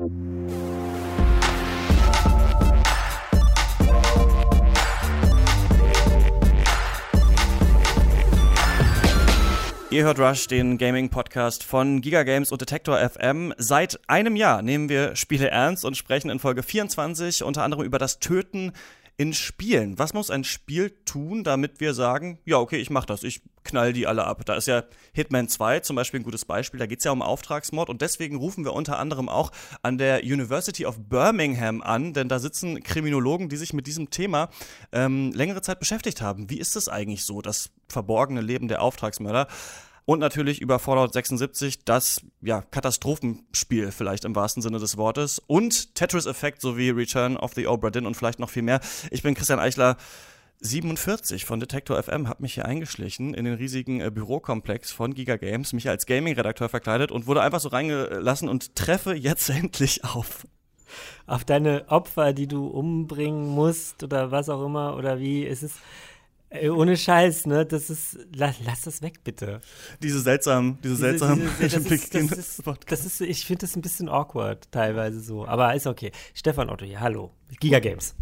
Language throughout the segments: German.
Ihr hört Rush, den Gaming-Podcast von Giga Games und Detektor FM. Seit einem Jahr nehmen wir Spiele ernst und sprechen in Folge 24 unter anderem über das Töten in Spielen. Was muss ein Spiel tun, damit wir sagen, ja, okay, ich mach das, ich knall die alle ab. Da ist ja Hitman 2 zum Beispiel ein gutes Beispiel, da geht es ja um Auftragsmord und deswegen rufen wir unter anderem auch an der University of Birmingham an, denn da sitzen Kriminologen, die sich mit diesem Thema ähm, längere Zeit beschäftigt haben. Wie ist es eigentlich so, das verborgene Leben der Auftragsmörder? Und natürlich über Fallout 76, das ja, Katastrophenspiel vielleicht im wahrsten Sinne des Wortes. Und Tetris Effect sowie Return of the Obra Dinn und vielleicht noch viel mehr. Ich bin Christian Eichler. 47 von Detektor FM habe mich hier eingeschlichen in den riesigen äh, Bürokomplex von Giga Games, mich als Gaming-Redakteur verkleidet und wurde einfach so reingelassen und treffe jetzt endlich auf. Auf deine Opfer, die du umbringen musst oder was auch immer oder wie. Es ist Ey, ohne Scheiß, ne? Das ist. Lass, lass das weg, bitte. Diese seltsamen, diese, diese seltsamen diese, das, ist, das, ist, das ist, ich finde das ein bisschen awkward, teilweise so. Aber ist okay. Stefan Otto hier, hallo. Giga Games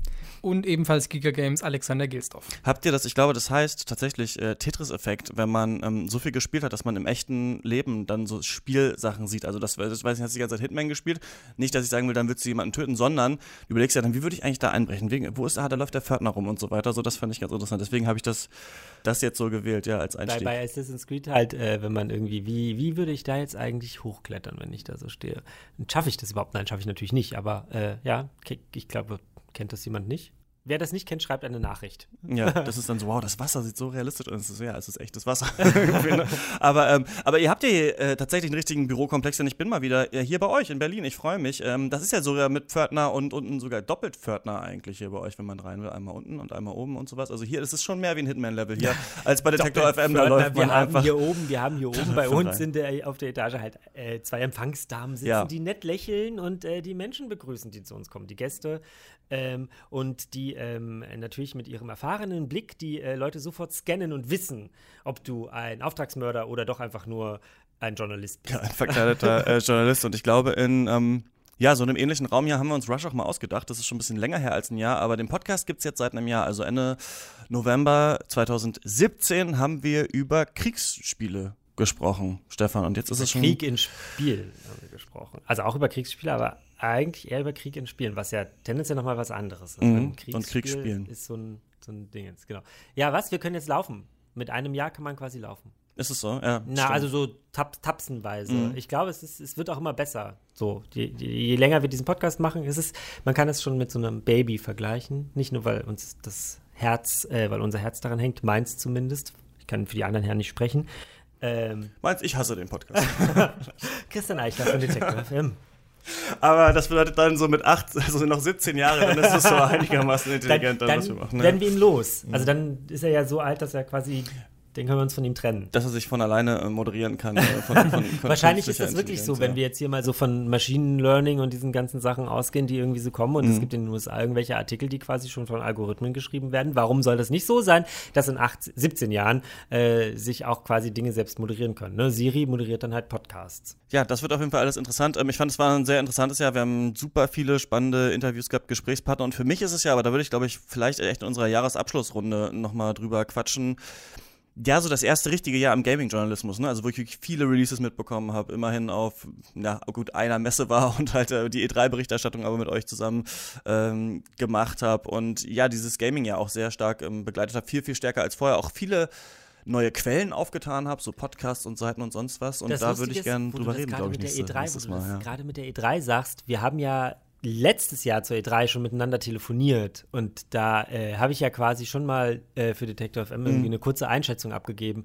und ebenfalls Giga Games Alexander Gilsdorf. Habt ihr das, ich glaube, das heißt tatsächlich äh, Tetris-Effekt, wenn man ähm, so viel gespielt hat, dass man im echten Leben dann so Spielsachen sieht. Also das, das weiß ich, hast du die ganze Zeit Hitman gespielt. Nicht, dass ich sagen will, dann würdest du jemanden töten, sondern du überlegst ja dann, wie würde ich eigentlich da einbrechen? Wegen, wo ist da, da läuft der Pförtner rum und so weiter. So, das fand ich ganz interessant. Deswegen habe ich das, das jetzt so gewählt, ja, als Einstieg. Bei, bei Assassin's Creed halt, äh, wenn man irgendwie, wie, wie würde ich da jetzt eigentlich hochklettern, wenn ich da so stehe? Schaffe ich das überhaupt? Nein, schaffe ich natürlich nicht, aber äh, ja, ich glaube, kennt das jemand nicht? Wer das nicht kennt, schreibt eine Nachricht. Ja, das ist dann so, wow, das Wasser sieht so realistisch aus. Ja, es ist echtes Wasser. aber, ähm, aber ihr habt ja hier, äh, tatsächlich einen richtigen Bürokomplex, denn ich bin mal wieder äh, hier bei euch in Berlin. Ich freue mich. Ähm, das ist ja sogar mit Pförtner und unten sogar doppelt Pförtner eigentlich hier bei euch, wenn man rein will. Einmal unten und einmal oben und sowas. Also hier ist es schon mehr wie ein Hitman-Level hier als bei Detektor FM. Da läuft man wir haben einfach. Hier oben, wir haben hier oben bei uns in der, auf der Etage halt äh, zwei Empfangsdamen sitzen, Ja. die nett lächeln und äh, die Menschen begrüßen, die zu uns kommen, die Gäste. Ähm, und die ähm, natürlich mit ihrem erfahrenen Blick die äh, Leute sofort scannen und wissen, ob du ein Auftragsmörder oder doch einfach nur ein Journalist bist. Ja, ein verkleideter äh, Journalist. Und ich glaube, in ähm, ja, so einem ähnlichen Raum hier haben wir uns Rush auch mal ausgedacht. Das ist schon ein bisschen länger her als ein Jahr, aber den Podcast gibt es jetzt seit einem Jahr. Also Ende November 2017 haben wir über Kriegsspiele gesprochen, Stefan. Und jetzt ist es schon. Krieg in Spiel haben wir gesprochen. Also auch über Kriegsspiele, aber eigentlich eher über Krieg in Spielen, was ja tendenziell nochmal was anderes ist. Mhm, Ein und Kriegsspiel Kriegsspielen. ist so ein, so ein Ding jetzt, genau. Ja, was? Wir können jetzt laufen. Mit einem Jahr kann man quasi laufen. Ist es so? Ja. Na, stimmt. also so tap tapsenweise. Mhm. Ich glaube, es, ist, es wird auch immer besser. So, je, je, länger wir diesen Podcast machen, ist es, man kann es schon mit so einem Baby vergleichen. Nicht nur, weil uns das Herz, äh, weil unser Herz daran hängt, meins zumindest. Ich kann für die anderen Herren nicht sprechen. Ähm, Meinst ich hasse den Podcast. Christian Eichler von Detective FM. Aber das bedeutet dann so mit acht, also noch 17 Jahre, dann ist es so einigermaßen intelligent, dann, dann, was wir machen. werden Ne? wir ihn los. Also dann ist er ja so alt, dass er quasi, den können wir uns von ihm trennen. Dass er sich von alleine äh, moderieren kann. äh, Von, von, von Wahrscheinlich ist das wirklich so, wenn wir jetzt hier mal so von Machine Learning und diesen ganzen Sachen ausgehen, die irgendwie so kommen. Und es Mhm. gibt in den USA irgendwelche Artikel, die quasi schon von Algorithmen geschrieben werden. Warum soll das nicht so sein, dass in acht, 17 Jahren äh, sich auch quasi Dinge selbst moderieren können? Ne? Siri moderiert dann halt Podcasts. Ja, das wird auf jeden Fall alles interessant. Ähm, Ich fand, es war ein sehr interessantes Jahr. Wir haben super viele spannende Interviews gehabt, Gesprächspartner. Und für mich ist es ja, aber da würde ich, glaube ich, vielleicht echt in unserer Jahresabschlussrunde nochmal drüber quatschen. Ja, so das erste richtige Jahr im Gaming-Journalismus, ne? Also wo ich wirklich viele Releases mitbekommen habe, immerhin auf, ja, gut, einer Messe war und halt äh, die E3-Berichterstattung aber mit euch zusammen ähm, gemacht habe. Und ja, dieses Gaming ja auch sehr stark ähm, begleitet habe, viel, viel stärker als vorher. Auch viele neue Quellen aufgetan habe, so Podcasts und Seiten und sonst was. Und Das da würde ich gerne drüber reden, glaube ich, mit der nächste- E3, nächstes wo du Mal. das gerade mit der E3 sagst, wir haben ja letztes Jahr zur E3 schon miteinander telefoniert und da äh, habe ich ja quasi schon mal äh, für Detective FM Mhm. irgendwie eine kurze Einschätzung abgegeben.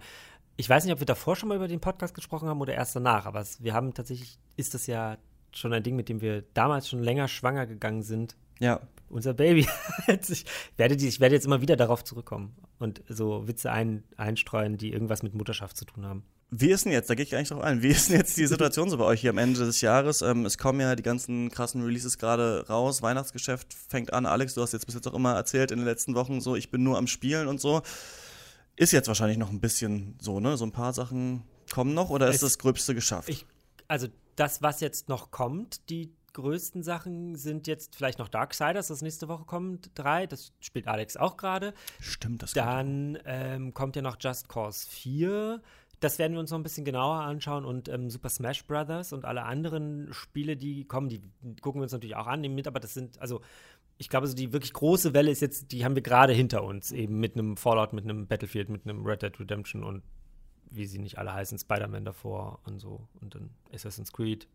Ich weiß nicht, ob wir davor schon mal über den Podcast gesprochen haben oder erst danach, aber es, wir haben tatsächlich, ist das ja schon ein Ding, mit dem wir damals schon länger schwanger gegangen sind. Ja, Unser Baby. ich, werde die, ich werde jetzt immer wieder darauf zurückkommen und so Witze ein, einstreuen, die irgendwas mit Mutterschaft zu tun haben. Wie ist denn jetzt, da gehe ich gar nicht drauf ein, wie ist denn jetzt die Situation so bei euch hier am Ende des Jahres? Ähm, es kommen ja die ganzen krassen Releases gerade raus, Weihnachtsgeschäft fängt an. Alex, du hast jetzt bis jetzt auch immer erzählt in den letzten Wochen so, ich bin nur am Spielen und so. Ist jetzt wahrscheinlich noch ein bisschen so, ne? So ein paar Sachen kommen noch oder ist Es- das Gröbste geschafft? Ich, also das, was jetzt noch kommt, die größten Sachen sind jetzt vielleicht noch Darksiders, das nächste Woche kommt, drei. Das spielt Alex auch gerade. Stimmt, das Dann ähm, kommt ja noch Just Cause 4. Das werden wir uns noch ein bisschen genauer anschauen und ähm, Super Smash Brothers und alle anderen Spiele, die kommen, die gucken wir uns natürlich auch an, nehmen mit, aber das sind, also ich glaube, so die wirklich große Welle ist jetzt, die haben wir gerade hinter uns, eben mit einem Fallout, mit einem Battlefield, mit einem Red Dead Redemption und wie sie nicht alle heißen, Spider-Man davor und so und dann Assassin's Creed.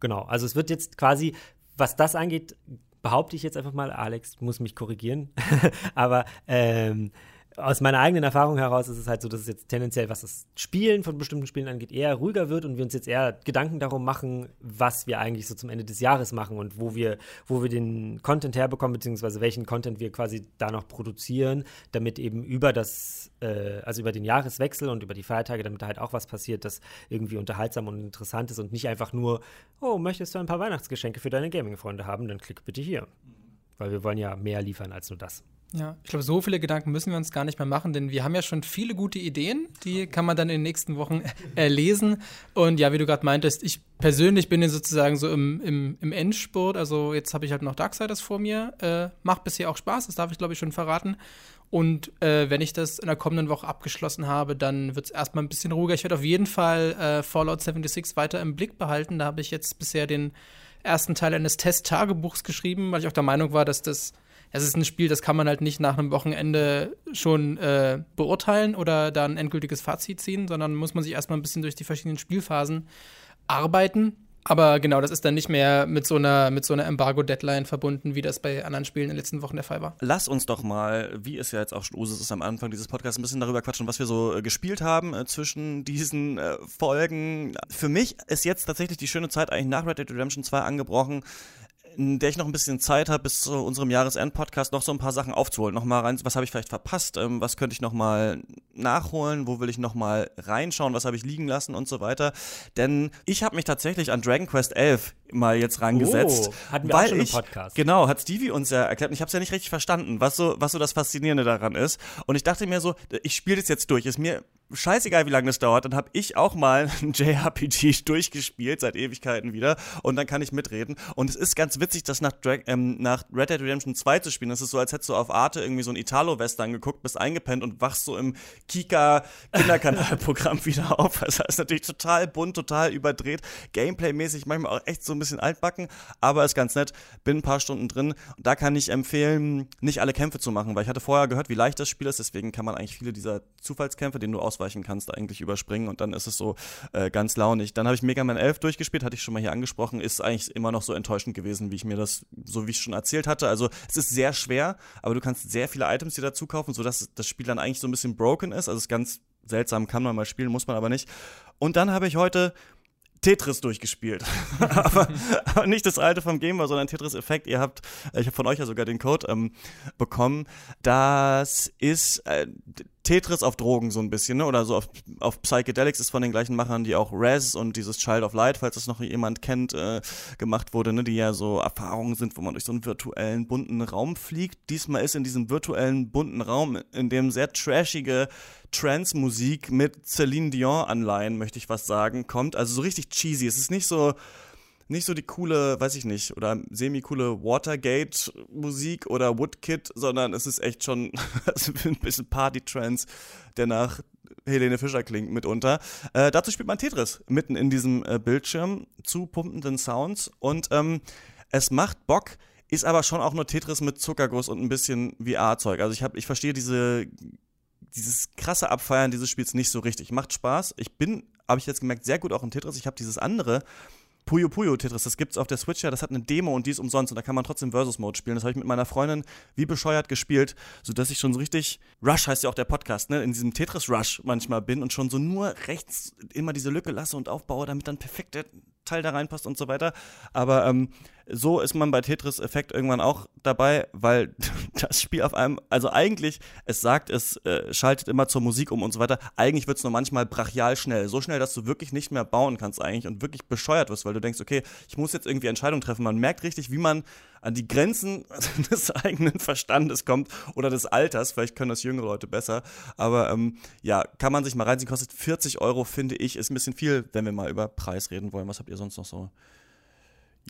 Genau, also es wird jetzt quasi, was das angeht, behaupte ich jetzt einfach mal, Alex muss mich korrigieren, aber ähm, aus meiner eigenen Erfahrung heraus ist es halt so, dass es jetzt tendenziell, was das Spielen von bestimmten Spielen angeht, eher ruhiger wird und wir uns jetzt eher Gedanken darum machen, was wir eigentlich so zum Ende des Jahres machen und wo wir, wo wir den Content herbekommen, beziehungsweise welchen Content wir quasi da noch produzieren, damit eben über das, äh, also über den Jahreswechsel und über die Feiertage, damit da halt auch was passiert, das irgendwie unterhaltsam und interessant ist und nicht einfach nur, oh, möchtest du ein paar Weihnachtsgeschenke für deine Gaming-Freunde haben, dann klick bitte hier. Weil wir wollen ja mehr liefern als nur das. Ja, ich glaube, so viele Gedanken müssen wir uns gar nicht mehr machen, denn wir haben ja schon viele gute Ideen, die kann man dann in den nächsten Wochen äh, lesen. Und ja, wie du gerade meintest, ich persönlich bin sozusagen so im, im, im Endspurt. Also jetzt habe ich halt noch Darksiders vor mir. Äh, macht bisher auch Spaß, das darf ich glaube ich schon verraten. Und äh, wenn ich das in der kommenden Woche abgeschlossen habe, dann wird es erstmal ein bisschen ruhiger. Ich werde auf jeden Fall äh, Fallout 76 weiter im Blick behalten. Da habe ich jetzt bisher den ersten Teil eines Test-Tagebuchs geschrieben, weil ich auch der Meinung war, dass das es ist ein Spiel, das kann man halt nicht nach einem Wochenende schon äh, beurteilen oder da ein endgültiges Fazit ziehen, sondern muss man sich erstmal ein bisschen durch die verschiedenen Spielphasen arbeiten. Aber genau, das ist dann nicht mehr mit so einer, so einer Embargo-Deadline verbunden, wie das bei anderen Spielen in den letzten Wochen der Fall war. Lass uns doch mal, wie es ja jetzt auch schon Usus ist am Anfang dieses Podcasts, ein bisschen darüber quatschen, was wir so äh, gespielt haben äh, zwischen diesen äh, Folgen. Für mich ist jetzt tatsächlich die schöne Zeit eigentlich nach Red Dead Redemption 2 angebrochen in der ich noch ein bisschen Zeit habe, bis zu unserem Jahresend-Podcast noch so ein paar Sachen aufzuholen. Nochmal rein, was habe ich vielleicht verpasst, ähm, was könnte ich nochmal nachholen, wo will ich nochmal reinschauen, was habe ich liegen lassen und so weiter. Denn ich habe mich tatsächlich an Dragon Quest 11 mal jetzt rangesetzt. Oh, hatten wir weil auch schon ich, im Podcast. Genau, hat Stevie uns ja erklärt und ich habe es ja nicht richtig verstanden, was so, was so das Faszinierende daran ist. Und ich dachte mir so, ich spiele das jetzt durch. Ist mir scheißegal, wie lange das dauert, dann habe ich auch mal ein JRPG durchgespielt, seit Ewigkeiten wieder, und dann kann ich mitreden. Und es ist ganz witzig, das nach, Drag ähm, nach Red Dead Redemption 2 zu spielen. Das ist so, als hättest du auf Arte irgendwie so ein Italo-Western geguckt, bist eingepennt und wachst so im Kika-Kinderkanalprogramm wieder auf. Also das ist natürlich total bunt, total überdreht, Gameplay-mäßig, manchmal auch echt so ein bisschen altbacken, aber ist ganz nett. Bin ein paar Stunden drin. Und da kann ich empfehlen, nicht alle Kämpfe zu machen, weil ich hatte vorher gehört, wie leicht das Spiel ist, deswegen kann man eigentlich viele dieser Zufallskämpfe, denen du aus ausweichen kannst, eigentlich überspringen und dann ist es so äh, ganz launig. Dann habe ich Mega Man 11 durchgespielt, hatte ich schon mal hier angesprochen, ist eigentlich immer noch so enttäuschend gewesen, wie ich mir das, so wie ich schon erzählt hatte. Also es ist sehr schwer, aber du kannst sehr viele Items dir dazu kaufen, sodass das Spiel dann eigentlich so ein bisschen broken ist. Also es ist ganz seltsam, kann man mal spielen, muss man aber nicht. Und dann habe ich heute Tetris durchgespielt. aber, aber, nicht das alte vom Game sondern Tetris Effekt. Ihr habt, äh, ich habe von euch ja sogar den Code ähm, bekommen. Das ist äh, Tetris auf Drogen so ein bisschen, ne? Oder so auf, auf Psychedelics ist von den gleichen Machern, die auch Res und dieses Child of Light, falls das noch jemand kennt, äh, gemacht wurde, ne? Die ja so Erfahrungen sind, wo man durch so einen virtuellen bunten Raum fliegt. Diesmal ist in diesem virtuellen bunten Raum, in dem sehr trashige Trance-Musik mit Celine Dion-Anleihen, möchte ich was sagen, kommt. Also so richtig cheesy. Es ist nicht so nicht so die coole, weiß ich nicht, oder semi-coole Watergate-Musik oder Woodkid, sondern es ist echt schon ein bisschen Party-Trance, der nach Helene Fischer klingt mitunter. Äh, dazu spielt man Tetris mitten in diesem äh, Bildschirm zu pumpenden Sounds und ähm, es macht Bock, ist aber schon auch nur Tetris mit Zuckerguss und ein bisschen VR-Zeug. Also ich habe, ich verstehe diese dieses krasse Abfeiern dieses Spiels nicht so richtig. Macht Spaß. Ich bin, habe ich jetzt gemerkt, sehr gut auch in Tetris. Ich habe dieses andere Puyo Puyo Tetris, das gibt's auf der Switch ja, das hat eine Demo und die ist umsonst und da kann man trotzdem Versus Mode spielen. Das habe ich mit meiner Freundin wie bescheuert gespielt, sodass ich schon so richtig Rush heißt ja auch der Podcast, ne, in diesem Tetris Rush manchmal bin und schon so nur rechts immer diese Lücke lasse und aufbaue, damit dann perfekt der Teil da reinpasst und so weiter. Aber ähm, so ist man bei Tetris Effekt irgendwann auch dabei, weil das Spiel auf einem, also eigentlich, es sagt, es äh, schaltet immer zur Musik um und so weiter. Eigentlich wird es nur manchmal brachial schnell. So schnell, dass du wirklich nicht mehr bauen kannst eigentlich und wirklich bescheuert wirst, weil du denkst, okay, ich muss jetzt irgendwie Entscheidungen treffen. Man merkt richtig, wie man an die Grenzen des eigenen Verstandes kommt oder des Alters. Vielleicht können das jüngere Leute besser. Aber ähm, ja, kann man sich mal reinziehen. Kostet 40 Euro, finde ich. Ist ein bisschen viel, wenn wir mal über Preis reden wollen. Was habt ihr sonst noch so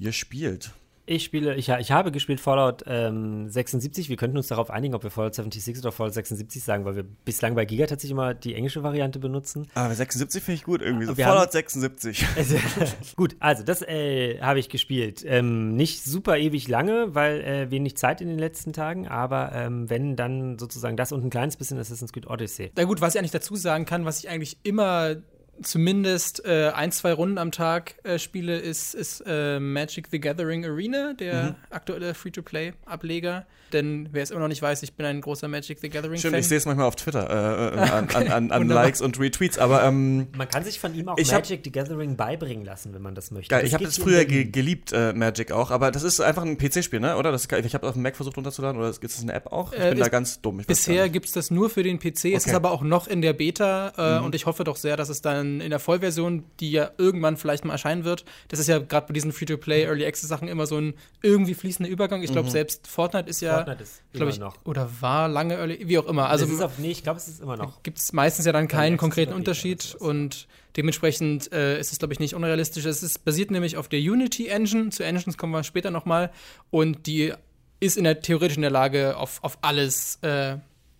ihr spielt. Ich spiele, ich, ich habe gespielt Fallout ähm, 76. Wir könnten uns darauf einigen, ob wir Fallout 76 oder Fallout 76 sagen, weil wir bislang bei Giga tatsächlich immer die englische Variante benutzen. Aber 76 finde ich gut irgendwie. So Wir Fallout haben- 76. Gut, also das äh, habe ich gespielt. Ähm, nicht super ewig lange, weil äh, wenig Zeit in den letzten Tagen, aber ähm, wenn dann sozusagen das und ein kleines bisschen Assassin's Creed Odyssey. Na gut, was ich eigentlich dazu sagen kann, was ich eigentlich immer zumindest äh, ein, zwei Runden am Tag äh, spiele, ist, ist äh, Magic the Gathering Arena, der aktuelle Free-to-Play-Ableger. Denn wer es immer noch nicht weiß, ich bin ein großer Magic the Gathering-Fan. Stimmt, ich sehe es manchmal auf Twitter äh, äh, an, an, an, an Wunderbar. Likes und Retweets, aber ähm, Man kann sich von ihm auch Ich hab- Magic the Gathering beibringen lassen, wenn man das möchte. geil, Das ich habe das früher ge geliebt, äh, Magic auch, aber das ist einfach ein PC-Spiel, ne? Oder? Das ich habe auf dem Mac versucht runterzuladen, oder ist das eine App auch? Ich Äh, bin da ganz dumm. Bisher gibt es das nur für den PC, es Okay. ist aber auch noch in der Beta äh, Mhm. und ich hoffe doch sehr, dass es dann in der Vollversion, die ja irgendwann vielleicht mal erscheinen wird, das ist ja gerade bei diesen Free-to-Play, Mhm. Early Access-Sachen immer so ein irgendwie fließender Übergang. Ich glaube, selbst Fortnite ist ja, Fortnite ist glaube ich, noch. oder war lange Early, wie auch immer. Also es ist auf, nee, ich glaube, es ist immer noch. gibt es meistens ja dann keinen konkreten Unterschied und dementsprechend äh, ist es, glaube ich, nicht unrealistisch. Es ist basiert nämlich auf der Unity Engine. Zu Engines kommen wir später nochmal. Und die ist in der theoretisch in der Lage, auf, auf alles äh,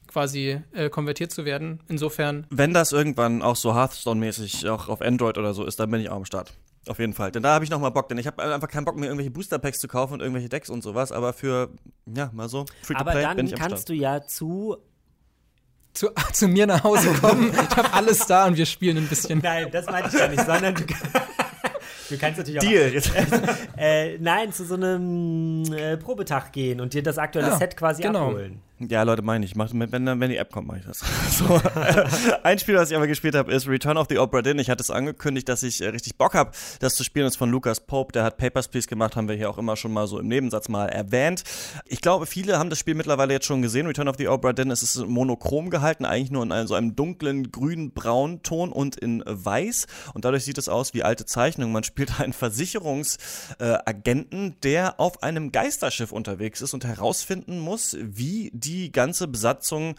quasi äh, konvertiert zu werden. Insofern, Wenn das irgendwann auch so Hearthstone-mäßig auch auf Android oder so ist, dann bin ich auch am Start. Auf jeden Fall. Denn da habe ich noch mal Bock. Denn ich habe einfach keinen Bock, mir irgendwelche Booster-Packs zu kaufen und irgendwelche Decks und sowas. Aber für, ja, mal so, Aber Free-to-Play dann bin ich am kannst Start. du ja zu. zu, zu mir nach Hause kommen. ich habe alles da und wir spielen ein bisschen. Nein, das meinte ich gar nicht, sondern du, du kannst natürlich auch. Deal. Äh, nein, zu so einem äh, Probetag gehen und dir das aktuelle Ja, Set quasi genau. abholen. Ja, Leute, meine ich. Mach, wenn, wenn die App kommt, mache ich das. so. Ein Spiel, was ich aber gespielt habe, ist Return of the Obra Dinn. Ich hatte es angekündigt, dass ich äh, richtig Bock habe, das zu spielen. Das ist von Lucas Pope. Der hat Papers, Please gemacht, haben wir hier auch immer schon mal so im Nebensatz mal erwähnt. Ich glaube, viele haben das Spiel mittlerweile jetzt schon gesehen. Return of the Obra Dinn. Ist monochrom gehalten, eigentlich nur in so einem dunklen grün-braun Ton und in weiß. Und dadurch sieht es aus wie alte Zeichnungen. Man spielt einen Versicherungsagenten, der auf einem Geisterschiff unterwegs ist und herausfinden muss, wie die ganze Besatzung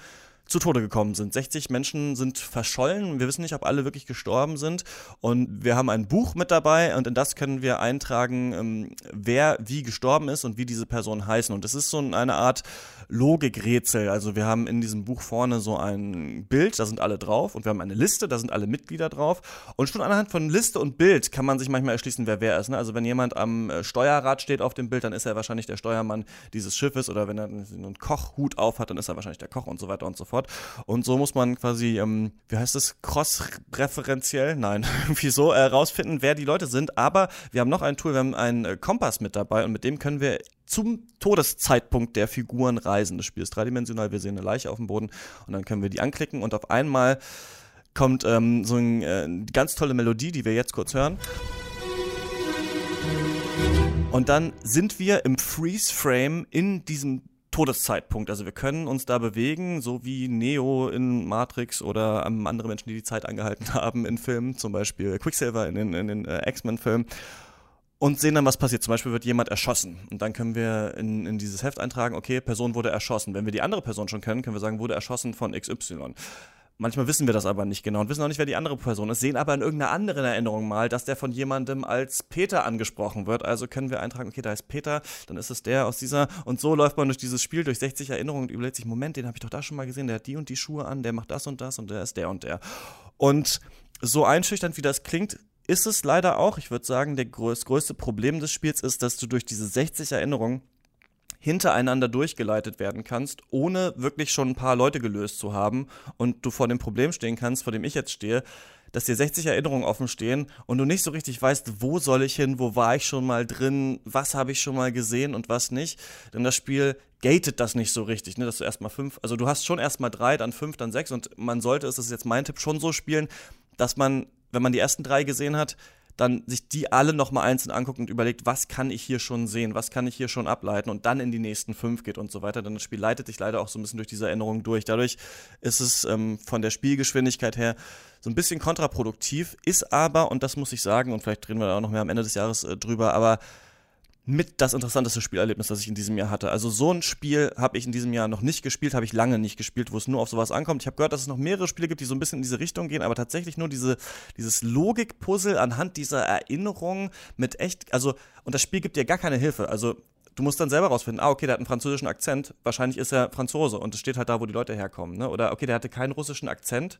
zu Tode gekommen sind. 60 Menschen sind verschollen. Wir wissen nicht, ob alle wirklich gestorben sind. Und wir haben ein Buch mit dabei und in das können wir eintragen, ähm, wer wie gestorben ist und wie diese Personen heißen. Und es ist so eine Art Logikrätsel. Also wir haben in diesem Buch vorne so ein Bild, da sind alle drauf und wir haben eine Liste, da sind alle Mitglieder drauf. Und schon anhand von Liste und Bild kann man sich manchmal erschließen, wer wer ist. Ne? Also wenn jemand am äh, Steuerrad steht auf dem Bild, dann ist er wahrscheinlich der Steuermann dieses Schiffes oder wenn er einen Kochhut auf hat, dann ist er wahrscheinlich der Koch und so weiter und so fort. Und so muss man quasi, ähm, wie heißt es, cross-referenziell? Nein, irgendwie so herausfinden, wer die Leute sind. Aber wir haben noch ein Tool, wir haben einen äh, Kompass mit dabei und mit dem können wir zum Todeszeitpunkt der Figuren reisen. Das Spiel ist dreidimensional, wir sehen eine Leiche auf dem Boden und dann können wir die anklicken und auf einmal kommt ähm, so ein, äh, eine ganz tolle Melodie, die wir jetzt kurz hören. Und dann sind wir im Freeze-Frame in diesem Todeszeitpunkt. Also wir können uns da bewegen, so wie Neo in Matrix oder ähm, andere Menschen, die die Zeit angehalten haben in Filmen, zum Beispiel Quicksilver in den, in den äh, X-Men-Filmen. Und sehen dann, was passiert. Zum Beispiel wird jemand erschossen. Und dann können wir in, in dieses Heft eintragen, okay, Person wurde erschossen. Wenn wir die andere Person schon kennen, können wir sagen, wurde erschossen von XY. Manchmal wissen wir das aber nicht genau und wissen auch nicht, wer die andere Person ist, sehen aber in irgendeiner anderen Erinnerung mal, dass der von jemandem als Peter angesprochen wird. Also können wir eintragen, okay, da ist Peter, dann ist es der aus dieser. Und so läuft man durch dieses Spiel, durch 60 Erinnerungen und überlegt sich, Moment, den habe ich doch da schon mal gesehen, der hat die und die Schuhe an, der macht das und das und der ist der und der. Und so einschüchternd wie das klingt, ist es leider auch. Ich würde sagen, der größ größte Problem des Spiels ist, dass du durch diese 60 Erinnerungen hintereinander durchgeleitet werden kannst, ohne wirklich schon ein paar Leute gelöst zu haben und du vor dem Problem stehen kannst, vor dem ich jetzt stehe, dass dir 60 Erinnerungen offen stehen und du nicht so richtig weißt, wo soll ich hin, wo war ich schon mal drin, was habe ich schon mal gesehen und was nicht. Denn das Spiel gatet das nicht so richtig, ne? dass du erstmal fünf, also du hast schon erstmal drei, dann fünf, dann sechs und man sollte, es das ist jetzt mein Tipp, schon so spielen, dass man, wenn man die ersten drei gesehen hat, dann sich die alle nochmal einzeln anguckt und überlegt, was kann ich hier schon sehen, was kann ich hier schon ableiten und dann in die nächsten fünf geht und so weiter. Denn das Spiel leitet dich leider auch so ein bisschen durch diese Erinnerung durch. Dadurch ist es ähm, von der Spielgeschwindigkeit her so ein bisschen kontraproduktiv, ist aber, und das muss ich sagen, und vielleicht reden wir da auch noch mehr am Ende des Jahres äh, drüber, aber mit das interessanteste Spielerlebnis, das ich in diesem Jahr hatte. Also so ein Spiel habe ich in diesem Jahr noch nicht gespielt, habe ich lange nicht gespielt, wo es nur auf sowas ankommt. Ich habe gehört, dass es noch mehrere Spiele gibt, die so ein bisschen in diese Richtung gehen, aber tatsächlich nur diese, dieses Logikpuzzle anhand dieser Erinnerung mit echt, also, und das Spiel gibt dir gar keine Hilfe. Also du musst dann selber rausfinden, ah, okay, der hat einen französischen Akzent, wahrscheinlich ist er Franzose und es steht halt da, wo die Leute herkommen. Ne? Oder okay, der hatte keinen russischen Akzent,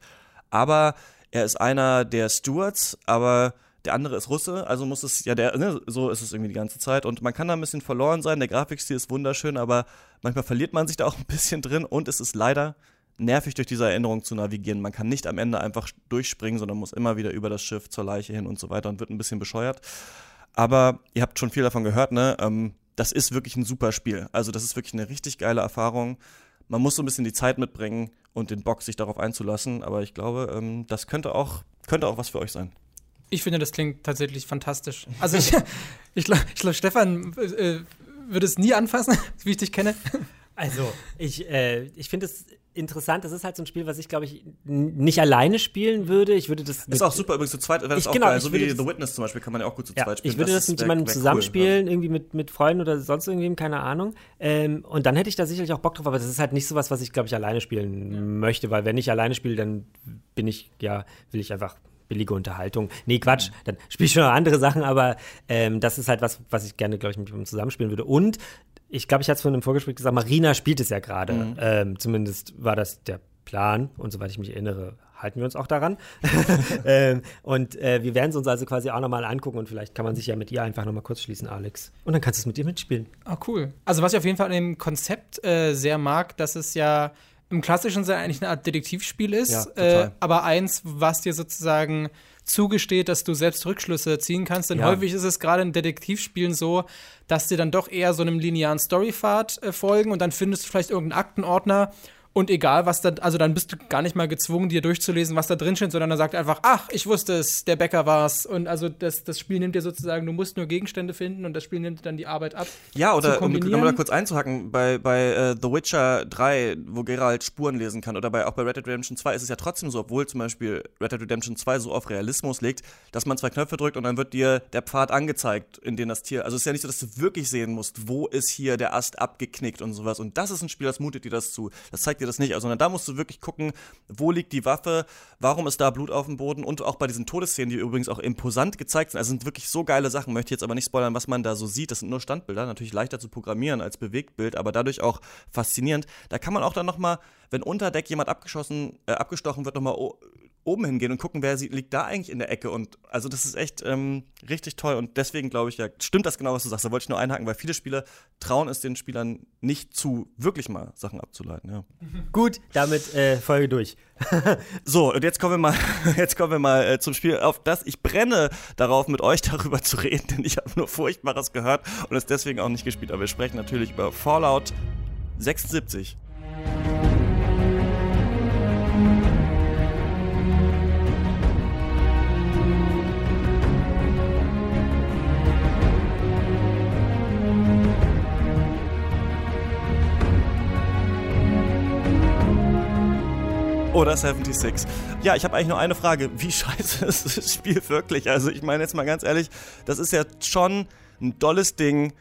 aber er ist einer der Stewards, aber der andere ist Russe, also muss es, ja, der, ne, so ist es irgendwie die ganze Zeit. Und man kann da ein bisschen verloren sein, der Grafikstil ist wunderschön, aber manchmal verliert man sich da auch ein bisschen drin und es ist leider nervig durch diese Erinnerung zu navigieren. Man kann nicht am Ende einfach durchspringen, sondern muss immer wieder über das Schiff zur Leiche hin und so weiter und wird ein bisschen bescheuert. Aber ihr habt schon viel davon gehört, ne? Ähm, das ist wirklich ein super Spiel. Also, das ist wirklich eine richtig geile Erfahrung. Man muss so ein bisschen die Zeit mitbringen und den Bock, sich darauf einzulassen. Aber ich glaube, ähm, das könnte auch, könnte auch was für euch sein. Ich finde, das klingt tatsächlich fantastisch. Also ich, ich glaube, ich glaub, Stefan äh, würde es nie anfassen, wie ich dich kenne. Also, ich, äh, ich finde es interessant. Das ist halt so ein Spiel, was ich, glaube ich, nicht alleine spielen würde. Ich würde das. Ist auch super übrigens zu zweit, ich, auch genau, geil. So wie The Witness zum Beispiel kann man ja auch gut zu ja, zweit spielen. Ich würde das, das mit jemandem zusammenspielen, cool, irgendwie mit, mit Freunden oder sonst irgendwem, keine Ahnung. Ähm, und dann hätte ich da sicherlich auch Bock drauf, aber das ist halt nicht so was, was ich, glaube ich, alleine spielen ja. möchte, weil wenn ich alleine spiele, dann bin ich, ja, will ich einfach billige Unterhaltung. Nee, Quatsch, dann spiele ich schon noch andere Sachen, aber ähm, das ist halt was, was ich gerne, glaube ich, mit jemandem zusammenspielen würde. Und ich glaube, ich hatte es von einem Vorgespräch gesagt, Marina spielt es ja gerade. Mhm. Ähm, zumindest war das der Plan und soweit ich mich erinnere, halten wir uns auch daran. ähm, und äh, wir werden es uns also quasi auch nochmal angucken und vielleicht kann man sich ja mit ihr einfach nochmal kurz schließen, Alex. Und dann kannst du es mit ihr mitspielen. Ah, cool. Also was ich auf jeden Fall an dem Konzept äh, sehr mag, dass es ja im klassischen Sinne eigentlich eine Art Detektivspiel ist, ja, äh, aber eins, was dir sozusagen zugesteht, dass du selbst Rückschlüsse ziehen kannst. Denn ja. häufig ist es gerade in Detektivspielen so, dass dir dann doch eher so einem linearen Storypfad äh, folgen und dann findest du vielleicht irgendeinen Aktenordner und egal, was da, also dann bist du gar nicht mal gezwungen, dir durchzulesen, was da drin steht, sondern er sagt einfach, ach, ich wusste es, der Bäcker war's. Und also das, das Spiel nimmt dir sozusagen, du musst nur Gegenstände finden und das Spiel nimmt dann die Arbeit ab. Ja, oder um nochmal da kurz einzuhacken, bei, bei uh, The Witcher 3, wo Geralt Spuren lesen kann, oder bei, auch bei Red Dead Redemption 2 ist es ja trotzdem so, obwohl zum Beispiel Red Dead Redemption 2 so auf Realismus legt, dass man zwei Knöpfe drückt und dann wird dir der Pfad angezeigt, in den das Tier. Also es ist ja nicht so, dass du wirklich sehen musst, wo ist hier der Ast abgeknickt und sowas. Und das ist ein Spiel, das mutet dir das zu. Das zeigt dir das nicht, sondern da musst du wirklich gucken, wo liegt die Waffe, warum ist da Blut auf dem Boden und auch bei diesen Todesszenen, die übrigens auch imposant gezeigt sind. Also sind wirklich so geile Sachen, möchte jetzt aber nicht spoilern, was man da so sieht. Das sind nur Standbilder, natürlich leichter zu programmieren als Bewegtbild, aber dadurch auch faszinierend. Da kann man auch dann nochmal, wenn unter Deck jemand abgeschossen, äh, abgestochen wird, nochmal oben hingehen und gucken, wer liegt da eigentlich in der Ecke. Und also das ist echt ähm, richtig toll. Und deswegen glaube ich, ja, stimmt das genau, was du sagst. Da wollte ich nur einhaken, weil viele Spieler trauen es den Spielern nicht zu, wirklich mal Sachen abzuleiten. Ja. Gut, damit äh, Folge durch. so, und jetzt kommen wir mal, jetzt kommen wir mal äh, zum Spiel, auf das ich brenne darauf, mit euch darüber zu reden, denn ich habe nur Furchtbares gehört und es deswegen auch nicht gespielt. Aber wir sprechen natürlich über Fallout 76. Oder 76. Ja, ich habe eigentlich nur eine Frage. Wie scheiße ist das Spiel wirklich? Also ich meine jetzt mal ganz ehrlich, das ist ja schon ein dolles Ding,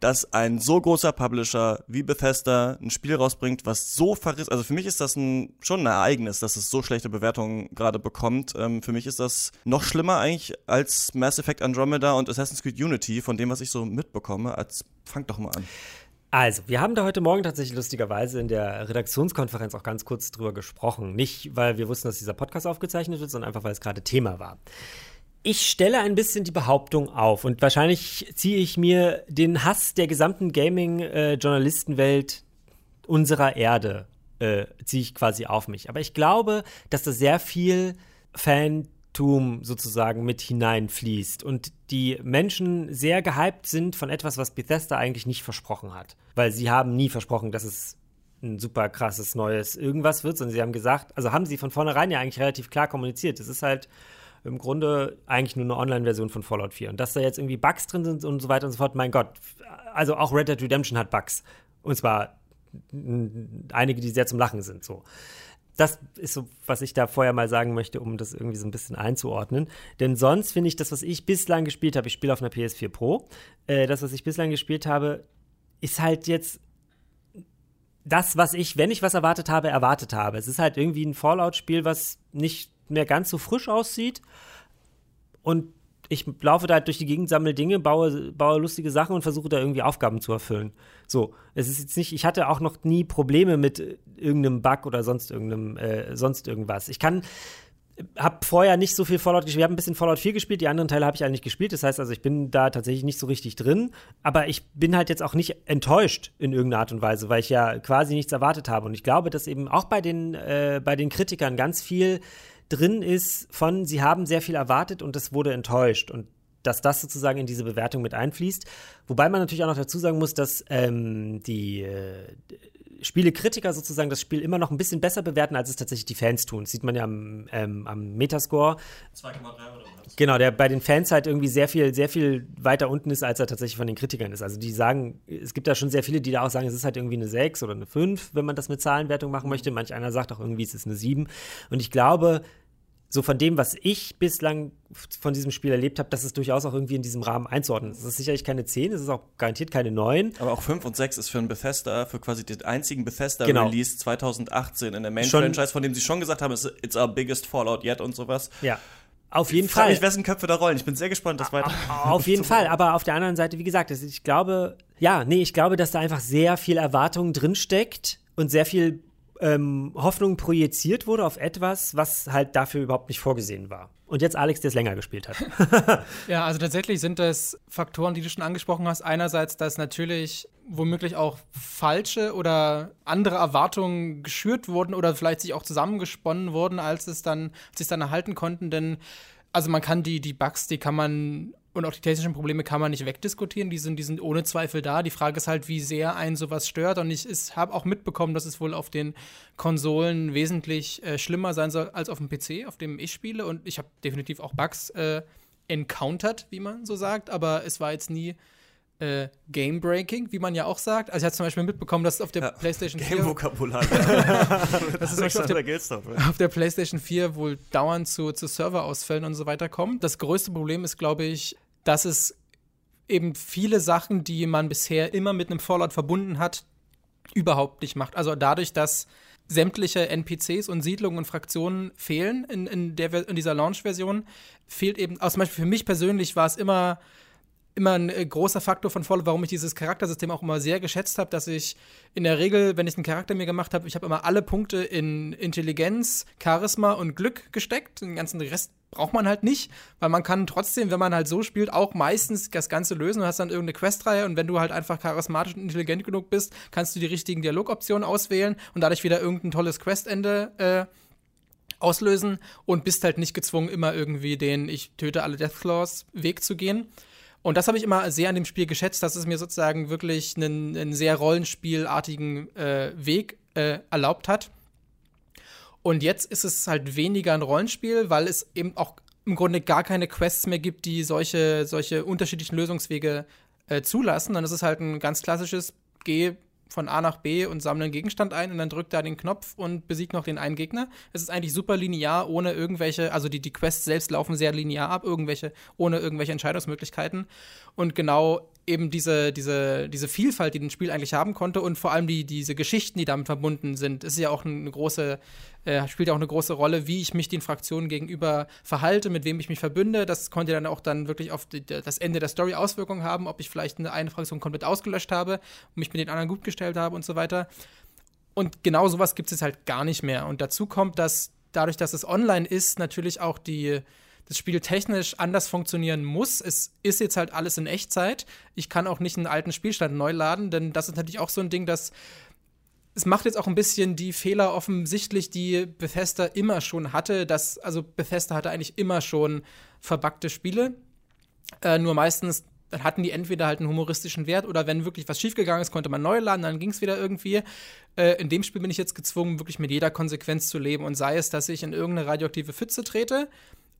dass ein so großer Publisher wie Bethesda ein Spiel rausbringt, was so verriss. Also für mich ist das ein, schon ein Ereignis, dass es so schlechte Bewertungen gerade bekommt. Ähm, für mich ist das noch schlimmer eigentlich als Mass Effect Andromeda und Assassin's Creed Unity, von dem, was ich so mitbekomme. Als, fangt doch mal an. Also, wir haben da heute Morgen tatsächlich lustigerweise in der Redaktionskonferenz auch ganz kurz drüber gesprochen. Nicht, weil wir wussten, dass dieser Podcast aufgezeichnet wird, sondern einfach, weil es gerade Thema war. Ich stelle ein bisschen die Behauptung auf und wahrscheinlich ziehe ich mir den Hass der gesamten Gaming-Journalistenwelt unserer Erde, äh, ziehe ich quasi auf mich. Aber ich glaube, dass da sehr viel Fan Tum sozusagen mit hineinfließt und die Menschen sehr gehypt sind von etwas, was Bethesda eigentlich nicht versprochen hat. Weil sie haben nie versprochen, dass es ein super krasses neues irgendwas wird, sondern sie haben gesagt, also haben sie von vornherein ja eigentlich relativ klar kommuniziert. Es ist halt im Grunde eigentlich nur eine Online-Version von Fallout 4. Und dass da jetzt irgendwie Bugs drin sind und so weiter und so fort, mein Gott. Also auch Red Dead Redemption hat Bugs. Und zwar einige, die sehr zum Lachen sind, so. Das ist so, was ich da vorher mal sagen möchte, um das irgendwie so ein bisschen einzuordnen. Denn sonst finde ich das, was ich bislang gespielt habe, ich spiele auf einer PS4 Pro, äh, das, was ich bislang gespielt habe, ist halt jetzt das, was ich, wenn ich was erwartet habe, erwartet habe. Es ist halt irgendwie ein Fallout-Spiel, was nicht mehr ganz so frisch aussieht. Und ich laufe da halt durch die Gegend, sammle Dinge, baue, baue lustige Sachen und versuche da irgendwie Aufgaben zu erfüllen. So, es ist jetzt nicht, ich hatte auch noch nie Probleme mit irgendeinem Bug oder sonst irgendeinem, äh, sonst irgendwas. Ich kann, habe vorher nicht so viel Fallout gespielt. Ich habe ein bisschen Fallout 4 gespielt, die anderen Teile habe ich eigentlich gespielt. Das heißt also, ich bin da tatsächlich nicht so richtig drin. Aber ich bin halt jetzt auch nicht enttäuscht in irgendeiner Art und Weise, weil ich ja quasi nichts erwartet habe. Und ich glaube, dass eben auch bei den, äh, bei den Kritikern ganz viel drin ist von, sie haben sehr viel erwartet und es wurde enttäuscht. Und dass das sozusagen in diese Bewertung mit einfließt. Wobei man natürlich auch noch dazu sagen muss, dass ähm, die äh, Spielekritiker sozusagen das Spiel immer noch ein bisschen besser bewerten, als es tatsächlich die Fans tun. Das sieht man ja am, ähm, am Metascore. 2,3 oder was? Genau, der bei den Fans halt irgendwie sehr viel, sehr viel weiter unten ist, als er tatsächlich von den Kritikern ist. Also die sagen, es gibt da schon sehr viele, die da auch sagen, es ist halt irgendwie eine 6 oder eine 5, wenn man das mit Zahlenwertung machen möchte. Manch einer sagt auch irgendwie, es ist eine 7. Und ich glaube, so von dem, was ich bislang von diesem Spiel erlebt habe, dass es durchaus auch irgendwie in diesem Rahmen einzuordnen ist. Es ist sicherlich keine 10, es ist auch garantiert keine 9. Aber auch 5 und 6 ist für einen Bethesda, für quasi den einzigen Bethesda-Release genau. 2018 in der Main-Franchise, von dem sie schon gesagt haben, it's our biggest Fallout yet und sowas. Ja. Auf jeden ich Fall. Ich wessen Köpfe da rollen. Ich bin sehr gespannt, das weiter. Auf jeden Fall. Aber auf der anderen Seite, wie gesagt, ich glaube, ja, nee, ich glaube, dass da einfach sehr viel Erwartung drinsteckt und sehr viel ähm, Hoffnung projiziert wurde auf etwas, was halt dafür überhaupt nicht vorgesehen war. Und jetzt Alex, der es länger gespielt hat. ja, also tatsächlich sind das Faktoren, die du schon angesprochen hast. Einerseits, dass natürlich womöglich auch falsche oder andere Erwartungen geschürt wurden oder vielleicht sich auch zusammengesponnen wurden, als es dann, als sie es dann erhalten konnten. Denn also man kann die, die Bugs, die kann man und auch die technischen Probleme kann man nicht wegdiskutieren, die sind, die sind ohne Zweifel da. Die Frage ist halt, wie sehr einen sowas stört. Und ich habe auch mitbekommen, dass es wohl auf den Konsolen wesentlich äh, schlimmer sein soll als auf dem PC, auf dem ich spiele. Und ich habe definitiv auch Bugs äh, encountered, wie man so sagt. Aber es war jetzt nie äh, Game Breaking, wie man ja auch sagt. Also ich habe zum Beispiel mitbekommen, dass auf der ja, PlayStation 4 Game Vokabular. das ist auf der, auf der PlayStation 4 wohl dauernd zu, zu Serverausfällen und so weiter kommt. Das größte Problem ist, glaube ich, dass es eben viele Sachen, die man bisher immer mit einem Fallout verbunden hat, überhaupt nicht macht. Also dadurch, dass sämtliche NPCs und Siedlungen und Fraktionen fehlen in, in, der, in dieser Launch-Version, fehlt eben, also zum Beispiel für mich persönlich war es immer immer ein äh, großer Faktor von Fallout, warum ich dieses Charaktersystem auch immer sehr geschätzt habe, dass ich in der Regel, wenn ich einen Charakter mir gemacht habe, ich habe immer alle Punkte in Intelligenz, Charisma und Glück gesteckt. Den ganzen Rest braucht man halt nicht, weil man kann trotzdem, wenn man halt so spielt, auch meistens das Ganze lösen. Du hast dann irgendeine Questreihe und wenn du halt einfach charismatisch und intelligent genug bist, kannst du die richtigen Dialogoptionen auswählen und dadurch wieder irgendein tolles Questende äh, auslösen und bist halt nicht gezwungen, immer irgendwie den Ich töte alle Deathclaws Weg zu gehen. Und das habe ich immer sehr an dem Spiel geschätzt, dass es mir sozusagen wirklich einen, einen sehr rollenspielartigen äh, Weg äh, erlaubt hat. Und jetzt ist es halt weniger ein Rollenspiel, weil es eben auch im Grunde gar keine Quests mehr gibt, die solche, solche unterschiedlichen Lösungswege äh, zulassen. Dann ist es halt ein ganz klassisches Geh von A nach B und sammle einen Gegenstand ein und dann drückt da den Knopf und besiegt noch den einen Gegner. Es ist eigentlich super linear, ohne irgendwelche, also die, die Quests selbst laufen sehr linear ab, irgendwelche, ohne irgendwelche Entscheidungsmöglichkeiten. Und genau eben diese, diese, diese Vielfalt, die ein Spiel eigentlich haben konnte und vor allem die, diese Geschichten, die damit verbunden sind, ist ja auch eine große, äh, spielt ja auch eine große Rolle, wie ich mich den Fraktionen gegenüber verhalte, mit wem ich mich verbünde. Das konnte dann auch dann wirklich auf die, das Ende der Story Auswirkungen haben, ob ich vielleicht eine, eine Fraktion komplett ausgelöscht habe und mich mit den anderen gut gestellt habe und so weiter. Und genau sowas gibt es jetzt halt gar nicht mehr. Und dazu kommt, dass dadurch, dass es online ist, natürlich auch die das Spiel technisch anders funktionieren muss. Es ist jetzt halt alles in Echtzeit. Ich kann auch nicht einen alten Spielstand neu laden, denn das ist natürlich auch so ein Ding, dass es macht jetzt auch ein bisschen die Fehler offensichtlich, die Bethesda immer schon hatte. Dass, also Bethesda hatte eigentlich immer schon verbackte Spiele. Äh, nur meistens dann hatten die entweder halt einen humoristischen Wert oder wenn wirklich was schiefgegangen ist, konnte man neu laden, dann ging es wieder irgendwie. Äh, in dem Spiel bin ich jetzt gezwungen, wirklich mit jeder Konsequenz zu leben und sei es, dass ich in irgendeine radioaktive Pfütze trete,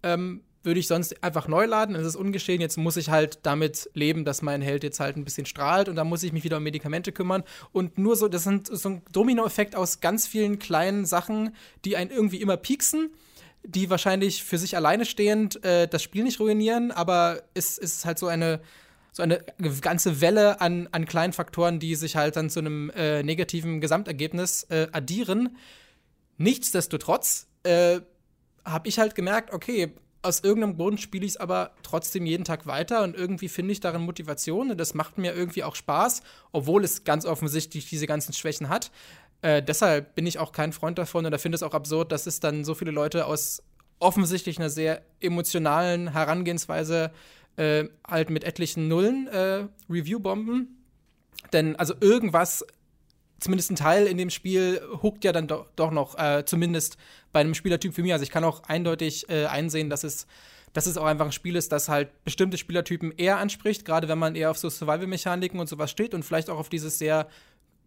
ähm, würde ich sonst einfach neu laden, dann ist es ungeschehen. Jetzt muss ich halt damit leben, dass mein Held jetzt halt ein bisschen strahlt und dann muss ich mich wieder um Medikamente kümmern. Und nur so, das sind so ein Dominoeffekt aus ganz vielen kleinen Sachen, die einen irgendwie immer pieksen, die wahrscheinlich für sich alleine stehend äh, das Spiel nicht ruinieren, aber es ist halt so eine so eine ganze Welle an, an kleinen Faktoren, die sich halt dann zu einem äh, negativen Gesamtergebnis äh, addieren. Nichtsdestotrotz äh, habe ich halt gemerkt, okay, aus irgendeinem Grund spiele ich es aber trotzdem jeden Tag weiter und irgendwie finde ich darin Motivation und das macht mir irgendwie auch Spaß, obwohl es ganz offensichtlich diese ganzen Schwächen hat. Äh, deshalb bin ich auch kein Freund davon oder finde es auch absurd, dass es dann so viele Leute aus offensichtlich einer sehr emotionalen Herangehensweise äh, halt mit etlichen Nullen äh, Review-Bomben. Denn also irgendwas zumindest ein Teil in dem Spiel huckt ja dann do doch noch, äh, zumindest bei einem Spielertyp wie mir. Also ich kann auch eindeutig äh, einsehen, dass es, dass es auch einfach ein Spiel ist, das halt bestimmte Spielertypen eher anspricht, gerade wenn man eher auf so Survival-Mechaniken und sowas steht und vielleicht auch auf dieses sehr,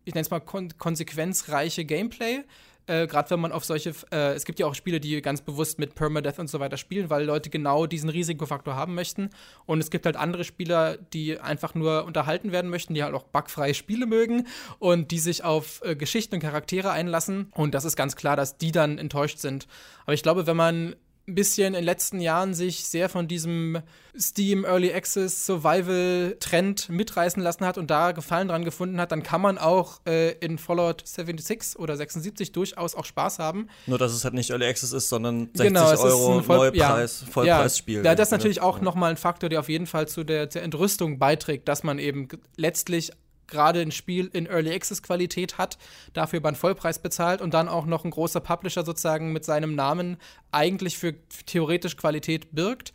ich nenne es mal, kon konsequenzreiche Gameplay. Äh, Gerade wenn man auf solche, äh, es gibt ja auch Spiele, die ganz bewusst mit Permadeath und so weiter spielen, weil Leute genau diesen Risikofaktor haben möchten. Und es gibt halt andere Spieler, die einfach nur unterhalten werden möchten, die halt auch bugfreie Spiele mögen und die sich auf äh, Geschichten und Charaktere einlassen. Und das ist ganz klar, dass die dann enttäuscht sind. Aber ich glaube, wenn man ein bisschen in den letzten Jahren sich sehr von diesem Steam Early Access Survival Trend mitreißen lassen hat und da Gefallen dran gefunden hat, dann kann man auch äh, in Fallout 76 oder 76 durchaus auch Spaß haben. Nur, dass es halt nicht Early Access ist, sondern 60 genau, Euro Voll Neupreis, ja, Vollpreisspiel. Ja, das ist natürlich auch ja. nochmal ein Faktor, der auf jeden Fall zu der, der Entrüstung beiträgt, dass man eben letztlich gerade ein Spiel in Early Access Qualität hat, dafür einen Vollpreis bezahlt und dann auch noch ein großer Publisher sozusagen mit seinem Namen eigentlich für theoretisch Qualität birgt.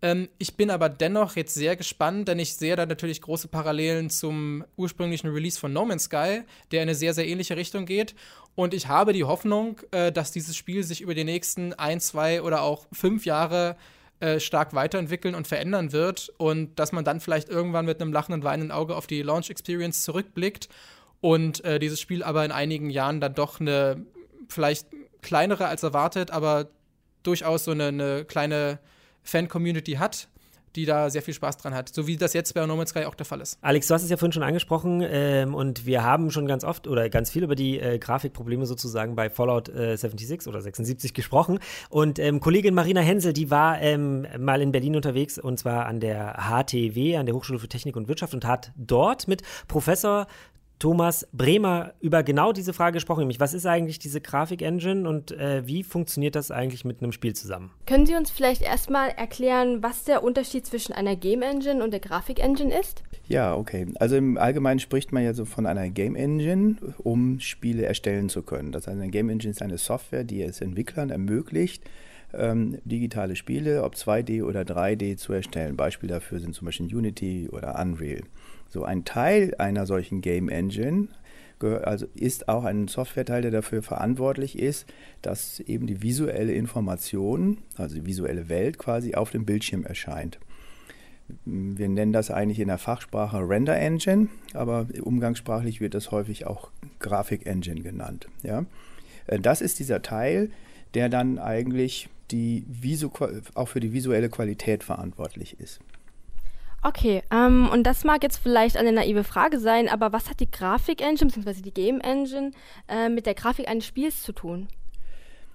Ähm, ich bin aber dennoch jetzt sehr gespannt, denn ich sehe da natürlich große Parallelen zum ursprünglichen Release von No Man's Sky, der in eine sehr, sehr ähnliche Richtung geht. Und ich habe die Hoffnung, äh, dass dieses Spiel sich über die nächsten ein, zwei oder auch fünf Jahre äh, stark weiterentwickeln und verändern wird und dass man dann vielleicht irgendwann mit einem lachenden, weinenden Auge auf die Launch Experience zurückblickt und äh, dieses Spiel aber in einigen Jahren dann doch eine vielleicht kleinere als erwartet, aber durchaus so eine, eine kleine Fan-Community hat die da sehr viel Spaß dran hat. So wie das jetzt bei No Man's Sky auch der Fall ist. Alex, du hast es ja vorhin schon angesprochen ähm, und wir haben schon ganz oft oder ganz viel über die äh, Grafikprobleme sozusagen bei Fallout äh, 76 oder 76 gesprochen. Und ähm, Kollegin Marina Hensel, die war ähm, mal in Berlin unterwegs und zwar an der HTW, an der Hochschule für Technik und Wirtschaft und hat dort mit Professor Thomas Bremer über genau diese Frage gesprochen, nämlich was ist eigentlich diese Grafik-Engine und äh, wie funktioniert das eigentlich mit einem Spiel zusammen? Können Sie uns vielleicht erstmal erklären, was der Unterschied zwischen einer Game Engine und der Grafik-Engine ist? Ja, okay. Also im Allgemeinen spricht man ja so von einer Game Engine, um Spiele erstellen zu können. Das heißt, eine Game Engine ist eine Software, die es Entwicklern ermöglicht, ähm, digitale Spiele, ob 2D oder 3D, zu erstellen. Beispiele dafür sind zum Beispiel Unity oder Unreal. So ein Teil einer solchen Game Engine also ist auch ein Softwareteil, der dafür verantwortlich ist, dass eben die visuelle Information, also die visuelle Welt quasi auf dem Bildschirm erscheint. Wir nennen das eigentlich in der Fachsprache Render Engine, aber umgangssprachlich wird das häufig auch Grafik Engine genannt. Ja? Äh, das ist dieser Teil, der dann eigentlich die Visu auch für die visuelle Qualität verantwortlich ist. Okay, ähm, und das mag jetzt vielleicht eine naive Frage sein, aber was hat die Grafik-Engine bzw. die Game-Engine äh, mit der Grafik eines Spiels zu tun?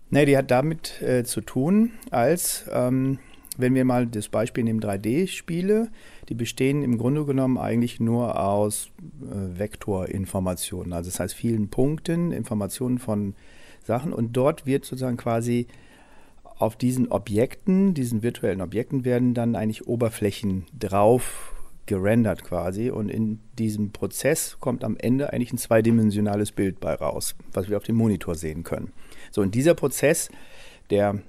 Nee, die hat damit äh, zu tun, als ähm, wenn wir mal das Beispiel nehmen 3D-Spiele, die bestehen im Grunde genommen eigentlich nur aus äh, Vektorinformationen, also das heißt vielen Punkten, Informationen von Sachen und dort wird sozusagen quasi auf diesen Objekten, diesen virtuellen Objekten werden dann eigentlich Oberflächen drauf gerendert quasi und in diesem Prozess kommt am Ende eigentlich ein zweidimensionales Bild bei raus, was wir auf dem Monitor sehen können. So, und dieser Prozess, der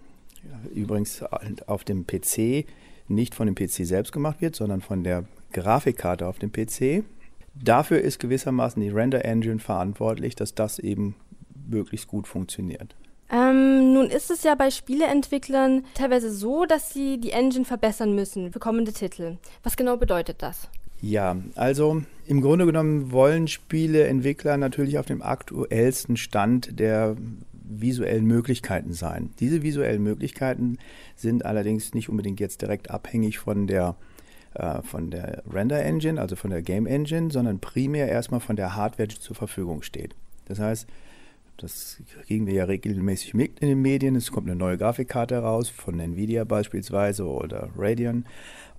übrigens auf dem PC nicht von dem PC selbst gemacht wird, sondern von der Grafikkarte auf dem PC, dafür ist gewissermaßen die Render Engine verantwortlich, dass das eben möglichst gut funktioniert. Ähm, nun ist es ja bei Spieleentwicklern teilweise so, dass sie die Engine verbessern müssen für kommende Titel. Was genau bedeutet das? Ja, also im Grunde genommen wollen Spieleentwickler natürlich auf dem aktuellsten Stand der visuellen Möglichkeiten sein. Diese visuellen Möglichkeiten sind allerdings nicht unbedingt jetzt direkt abhängig von der äh, von der Render Engine, also von der Game Engine, sondern primär erstmal von der Hardware, die zur Verfügung steht. Das heißt, das kriegen wir ja regelmäßig mit in den Medien. Es kommt eine neue Grafikkarte raus, von Nvidia beispielsweise oder Radeon.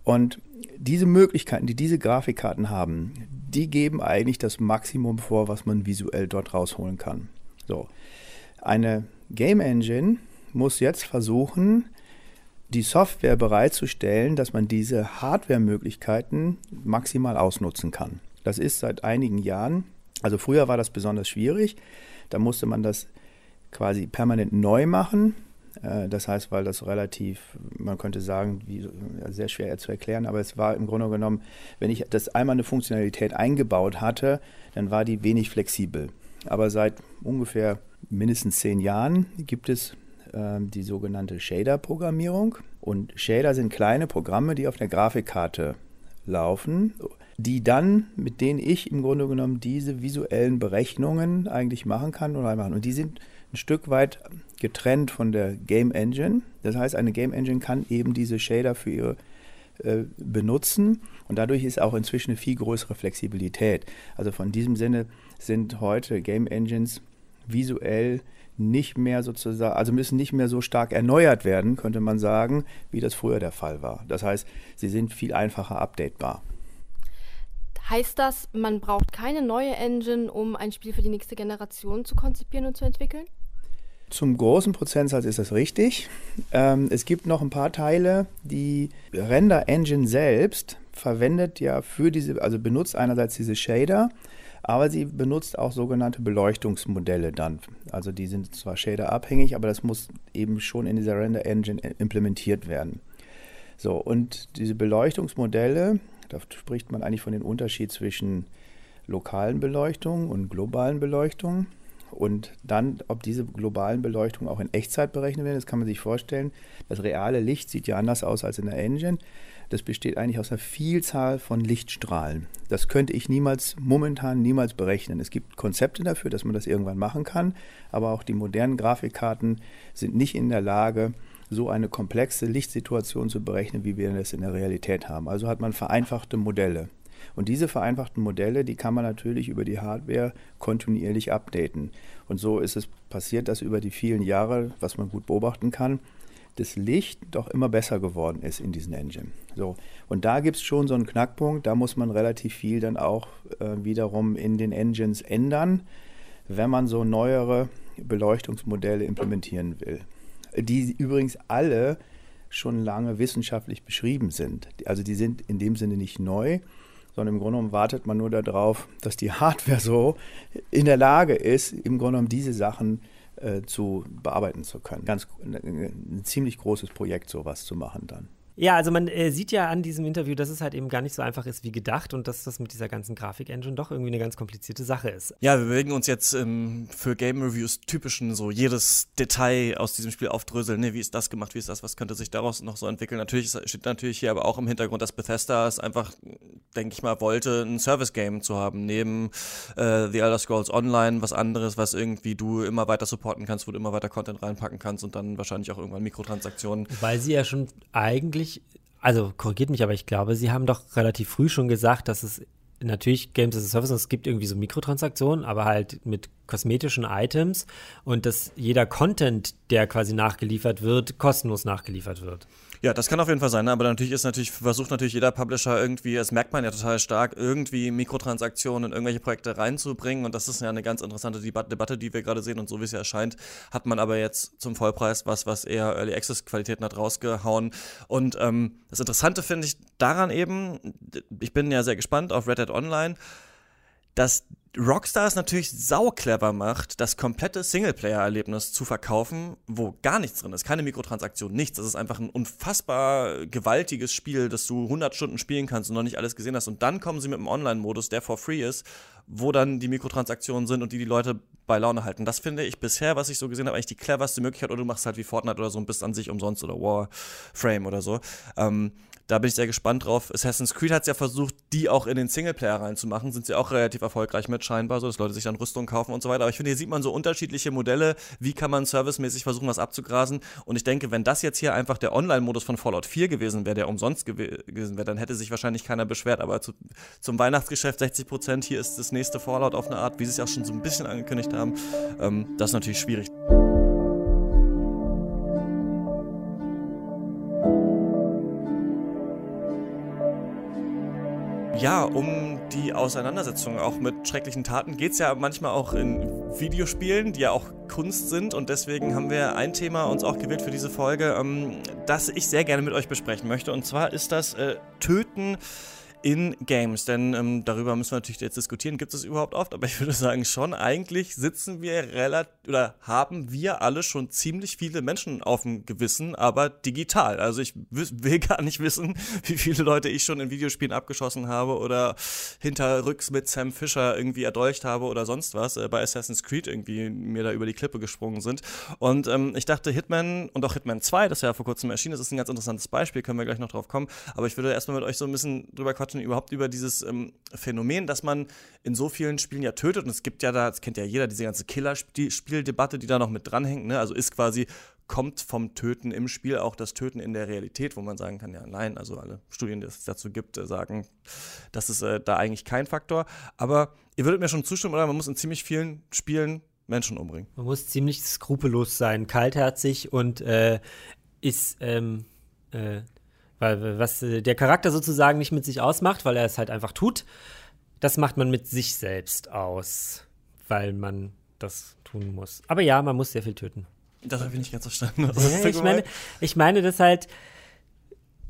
Und diese Möglichkeiten, die diese Grafikkarten haben, die geben eigentlich das Maximum vor, was man visuell dort rausholen kann. So. Eine Game Engine muss jetzt versuchen, die Software bereitzustellen, dass man diese Hardware-Möglichkeiten maximal ausnutzen kann. Das ist seit einigen Jahren, also früher war das besonders schwierig, da musste man das quasi permanent neu machen. Äh, das heißt, weil das relativ, man könnte sagen, wie, sehr schwer zu erklären, aber es war im Grunde genommen, wenn ich das einmal eine Funktionalität eingebaut hatte, dann war die wenig flexibel. Aber seit ungefähr mindestens zehn Jahren gibt es äh, die sogenannte Shader-Programmierung. Und Shader sind kleine Programme, die auf der Grafikkarte laufen, die dann, mit denen ich im Grunde genommen diese visuellen Berechnungen eigentlich machen kann oder machen. Und die sind ein Stück weit getrennt von der Game Engine. Das heißt, eine Game Engine kann eben diese Shader für ihre äh, benutzen und dadurch ist auch inzwischen eine viel größere Flexibilität. Also von diesem Sinne sind heute Game Engines visuell nicht mehr sozusagen, also müssen nicht mehr so stark erneuert werden, könnte man sagen, wie das früher der Fall war. Das heißt, sie sind viel einfacher updatebar. Heißt das, man braucht keine neue Engine, um ein Spiel für die nächste Generation zu konzipieren und zu entwickeln? Zum großen Prozentsatz ist das richtig. Ähm, es gibt noch ein paar Teile, die Render Engine selbst verwendet ja für diese, also benutzt einerseits diese Shader, aber sie benutzt auch sogenannte Beleuchtungsmodelle dann. Also die sind zwar Shader abhängig, aber das muss eben schon in dieser Render Engine implementiert werden. So, und diese Beleuchtungsmodelle, da spricht man eigentlich von dem Unterschied zwischen lokalen Beleuchtungen und globalen Beleuchtungen. Und dann, ob diese globalen Beleuchtungen auch in Echtzeit berechnet werden, das kann man sich vorstellen. Das reale Licht sieht ja anders aus als in der Engine. Das besteht eigentlich aus einer Vielzahl von Lichtstrahlen. Das könnte ich niemals, momentan niemals berechnen. Es gibt Konzepte dafür, dass man das irgendwann machen kann, aber auch die modernen Grafikkarten sind nicht in der Lage, so eine komplexe Lichtsituation zu berechnen, wie wir das in der Realität haben. Also hat man vereinfachte Modelle. Und diese vereinfachten Modelle, die kann man natürlich über die Hardware kontinuierlich updaten. Und so ist es passiert, dass über die vielen Jahre, was man gut beobachten kann, das Licht doch immer besser geworden ist in diesen Engine. So. Und da gibt es schon so einen Knackpunkt, da muss man relativ viel dann auch äh, wiederum in den Engines ändern, wenn man so neuere Beleuchtungsmodelle implementieren will die übrigens alle schon lange wissenschaftlich beschrieben sind. Also die sind in dem Sinne nicht neu, sondern im Grunde genommen wartet man nur darauf, dass die Hardware so in der Lage ist, im Grunde genommen diese Sachen äh, zu bearbeiten zu können. Ganz ein ziemlich großes Projekt, sowas zu machen dann. Ja, also man äh, sieht ja an diesem Interview, dass es halt eben gar nicht so einfach ist wie gedacht und dass das mit dieser ganzen Grafik-Engine doch irgendwie eine ganz komplizierte Sache ist. Ja, wir bewegen uns jetzt ähm, für Game Reviews typischen so jedes Detail aus diesem Spiel aufdröseln. Ne? Wie ist das gemacht? Wie ist das? Was könnte sich daraus noch so entwickeln? Natürlich steht natürlich hier aber auch im Hintergrund, dass Bethesda es einfach, denke ich mal, wollte, ein Service-Game zu haben. Neben äh, The Elder Scrolls Online was anderes, was irgendwie du immer weiter supporten kannst, wo du immer weiter Content reinpacken kannst und dann wahrscheinlich auch irgendwann Mikrotransaktionen. Weil sie ja schon eigentlich eigentlich, also korrigiert mich, aber ich glaube, Sie haben doch relativ früh schon gesagt, dass es natürlich Games as a Service, es gibt irgendwie so Mikrotransaktionen, aber halt mit kosmetischen Items und dass jeder Content, der quasi nachgeliefert wird, kostenlos nachgeliefert wird. Ja, das kann auf jeden Fall sein, ne? aber natürlich ist natürlich, versucht natürlich jeder Publisher irgendwie, das merkt man ja total stark, irgendwie Mikrotransaktionen in irgendwelche Projekte reinzubringen. Und das ist ja eine ganz interessante Debatte, die wir gerade sehen. Und so wie es ja erscheint, hat man aber jetzt zum Vollpreis was, was eher Early Access Qualitäten hat rausgehauen. Und ähm, das Interessante finde ich daran eben, ich bin ja sehr gespannt auf Red Dead Online, dass Rockstar es natürlich sauclever macht, das komplette Singleplayer-Erlebnis zu verkaufen, wo gar nichts drin ist. Keine Mikrotransaktion, nichts. Das ist einfach ein unfassbar gewaltiges Spiel, das du 100 Stunden spielen kannst und noch nicht alles gesehen hast. Und dann kommen sie mit einem Online-Modus, der for free ist wo dann die Mikrotransaktionen sind und die die Leute bei Laune halten. Das finde ich bisher, was ich so gesehen habe, eigentlich die cleverste Möglichkeit. Oder du machst halt wie Fortnite oder so und bist an sich umsonst oder Warframe oder so. Ähm, da bin ich sehr gespannt drauf. Assassin's Creed hat es ja versucht, die auch in den Singleplayer reinzumachen. Sind sie auch relativ erfolgreich mit, scheinbar, so dass Leute sich dann Rüstung kaufen und so weiter. Aber ich finde, hier sieht man so unterschiedliche Modelle. Wie kann man servicemäßig versuchen, was abzugrasen? Und ich denke, wenn das jetzt hier einfach der Online-Modus von Fallout 4 gewesen wäre, der umsonst gew gewesen wäre, dann hätte sich wahrscheinlich keiner beschwert. Aber zu, zum Weihnachtsgeschäft 60 Prozent, hier ist das nächste Fallout auf eine Art, wie sie es ja auch schon so ein bisschen angekündigt haben. Ähm, das ist natürlich schwierig. Ja, um die Auseinandersetzung auch mit schrecklichen Taten geht es ja manchmal auch in Videospielen, die ja auch Kunst sind. Und deswegen haben wir ein Thema uns auch gewählt für diese Folge, ähm, das ich sehr gerne mit euch besprechen möchte. Und zwar ist das äh, Töten in Games. Denn ähm, darüber müssen wir natürlich jetzt diskutieren, gibt es überhaupt oft, aber ich würde sagen schon, eigentlich sitzen wir relativ oder haben wir alle schon ziemlich viele Menschen auf dem Gewissen, aber digital. Also ich will gar nicht wissen, wie viele Leute ich schon in Videospielen abgeschossen habe oder hinterrücks mit Sam Fisher irgendwie erdolcht habe oder sonst was, äh, bei Assassin's Creed irgendwie mir da über die Klippe gesprungen sind. Und ähm, ich dachte, Hitman und auch Hitman 2, das ja vor kurzem erschienen ist, ist ein ganz interessantes Beispiel, können wir gleich noch drauf kommen. Aber ich würde erstmal mit euch so ein bisschen drüber quatschen, quatschen überhaupt über dieses ähm, Phänomen, dass man in so vielen Spielen ja tötet. Und es gibt ja da, das kennt ja jeder, diese ganze Killerspieldebatte, die da noch mit dranhängt. Ne? Also ist quasi, kommt vom Töten im Spiel auch das Töten in der Realität, wo man sagen kann, ja, nein, also alle Studien, die es dazu gibt, äh, sagen, das ist äh, da eigentlich kein Faktor. Aber ihr würdet mir schon zustimmen, oder? Man muss in ziemlich vielen Spielen Menschen umbringen. Man muss ziemlich skrupellos sein, kaltherzig und äh, ist ähm, äh, weil was äh, der Charakter sozusagen nicht mit sich ausmacht, weil er es halt einfach tut, das macht man mit sich selbst aus, weil man das tun muss. Aber ja, man muss sehr viel töten. Das habe ich nicht ganz verstanden. Ja, ich, meine, ich meine, das halt.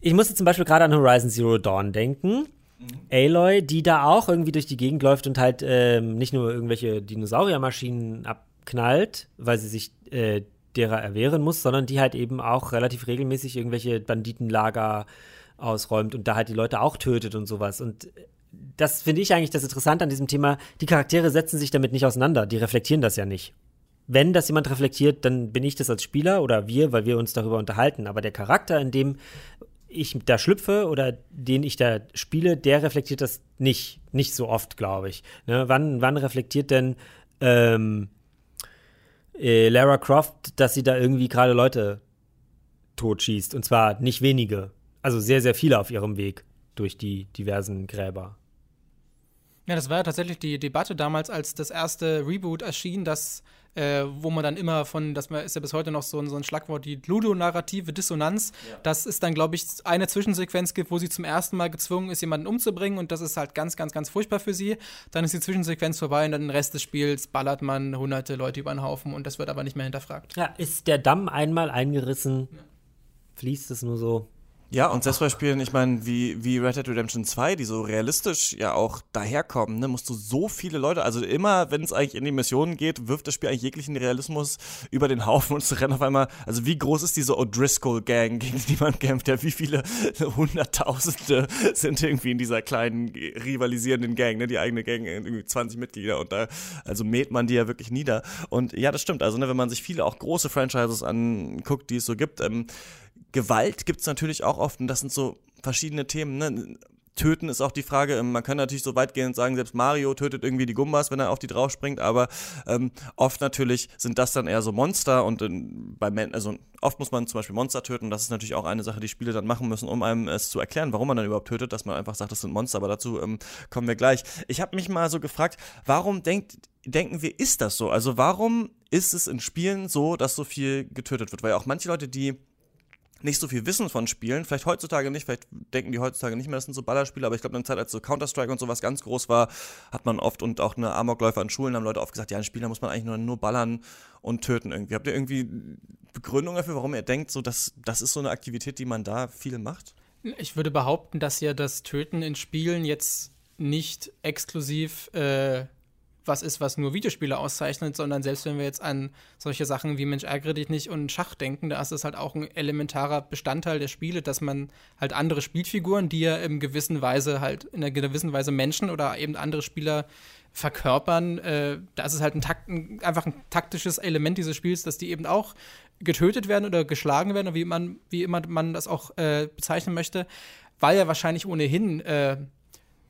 Ich musste zum Beispiel gerade an Horizon Zero Dawn denken. Mhm. Aloy, die da auch irgendwie durch die Gegend läuft und halt ähm, nicht nur irgendwelche Dinosauriermaschinen abknallt, weil sie sich äh, derer erwehren muss, sondern die halt eben auch relativ regelmäßig irgendwelche Banditenlager ausräumt und da halt die Leute auch tötet und sowas. Und das finde ich eigentlich das Interessante an diesem Thema. Die Charaktere setzen sich damit nicht auseinander, die reflektieren das ja nicht. Wenn das jemand reflektiert, dann bin ich das als Spieler oder wir, weil wir uns darüber unterhalten. Aber der Charakter, in dem ich da schlüpfe oder den ich da spiele, der reflektiert das nicht. Nicht so oft, glaube ich. Ne? Wann, wann reflektiert denn ähm, äh, Lara Croft, dass sie da irgendwie gerade Leute totschießt. Und zwar nicht wenige. Also sehr, sehr viele auf ihrem Weg durch die diversen Gräber. Ja, das war ja tatsächlich die Debatte damals, als das erste Reboot erschien, dass äh, wo man dann immer von, das ist ja bis heute noch so ein, so ein Schlagwort, die ludonarrative Dissonanz. Ja. Das ist dann, glaube ich, eine Zwischensequenz gibt, wo sie zum ersten Mal gezwungen ist, jemanden umzubringen und das ist halt ganz, ganz, ganz furchtbar für sie. Dann ist die Zwischensequenz vorbei und dann den Rest des Spiels ballert man hunderte Leute über den Haufen und das wird aber nicht mehr hinterfragt. Ja, ist der Damm einmal eingerissen, ja. fließt es nur so ja, und selbst bei Spielen, ich meine, wie, wie Red Dead Redemption 2, die so realistisch ja auch daherkommen, ne, musst du so viele Leute, also immer, wenn es eigentlich in die Missionen geht, wirft das Spiel eigentlich jeglichen Realismus über den Haufen und es rennt auf einmal, also wie groß ist diese O'Driscoll-Gang, gegen die man kämpft, ja, wie viele Hunderttausende sind irgendwie in dieser kleinen, rivalisierenden Gang, ne, die eigene Gang, irgendwie 20 Mitglieder und da, also mäht man die ja wirklich nieder. Und ja, das stimmt, also ne, wenn man sich viele auch große Franchises anguckt, die es so gibt, ähm, Gewalt gibt es natürlich auch oft und das sind so verschiedene Themen. Ne? Töten ist auch die Frage. Ähm, man kann natürlich so weitgehend sagen, selbst Mario tötet irgendwie die Gumbas, wenn er auf die drauf springt, aber ähm, oft natürlich sind das dann eher so Monster und ähm, bei Men also oft muss man zum Beispiel Monster töten. Das ist natürlich auch eine Sache, die Spiele dann machen müssen, um einem es zu erklären, warum man dann überhaupt tötet, dass man einfach sagt, das sind Monster. Aber dazu ähm, kommen wir gleich. Ich habe mich mal so gefragt, warum denkt denken wir, ist das so? Also warum ist es in Spielen so, dass so viel getötet wird? Weil auch manche Leute, die nicht so viel wissen von Spielen. Vielleicht heutzutage nicht, vielleicht denken die heutzutage nicht mehr, das sind so Ballerspiele, aber ich glaube, in der Zeit, als so Counter-Strike und sowas ganz groß war, hat man oft und auch eine Amokläufer an Schulen haben Leute oft gesagt, ja, ein Spieler muss man eigentlich nur, nur ballern und töten irgendwie. Habt ihr irgendwie Begründung dafür, warum ihr denkt, so dass das ist so eine Aktivität, die man da viel macht? Ich würde behaupten, dass ja das Töten in Spielen jetzt nicht exklusiv äh, was ist, was nur Videospiele auszeichnet, sondern selbst wenn wir jetzt an solche Sachen wie Mensch ärgere dich nicht und Schach denken, da ist es halt auch ein elementarer Bestandteil der Spiele, dass man halt andere Spielfiguren, die ja in gewissen Weise halt in einer gewissen Weise Menschen oder eben andere Spieler verkörpern. Äh, da ist es halt ein, Takt, ein, einfach ein taktisches Element dieses Spiels, dass die eben auch getötet werden oder geschlagen werden, wie man, wie immer man das auch äh, bezeichnen möchte, weil ja wahrscheinlich ohnehin, äh,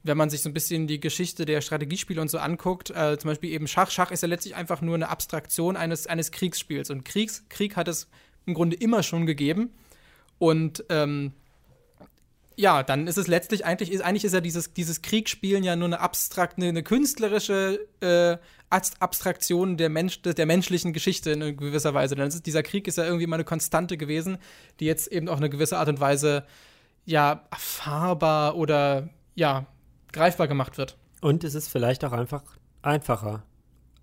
wenn man sich so ein bisschen die Geschichte der Strategiespiele und so anguckt, äh, zum Beispiel eben Schach, Schach ist ja letztlich einfach nur eine Abstraktion eines, eines Kriegsspiels. Und Kriegs, Krieg hat es im Grunde immer schon gegeben. Und ähm, ja, dann ist es letztlich eigentlich, ist, eigentlich ist ja dieses, dieses Kriegsspielen ja nur eine abstrakte, eine, eine künstlerische äh, Abstraktion der, Mensch, der menschlichen Geschichte in gewisser Weise. Denn ist, dieser Krieg ist ja irgendwie mal eine Konstante gewesen, die jetzt eben auf eine gewisse Art und Weise ja erfahrbar oder ja greifbar gemacht wird. Und es ist vielleicht auch einfach einfacher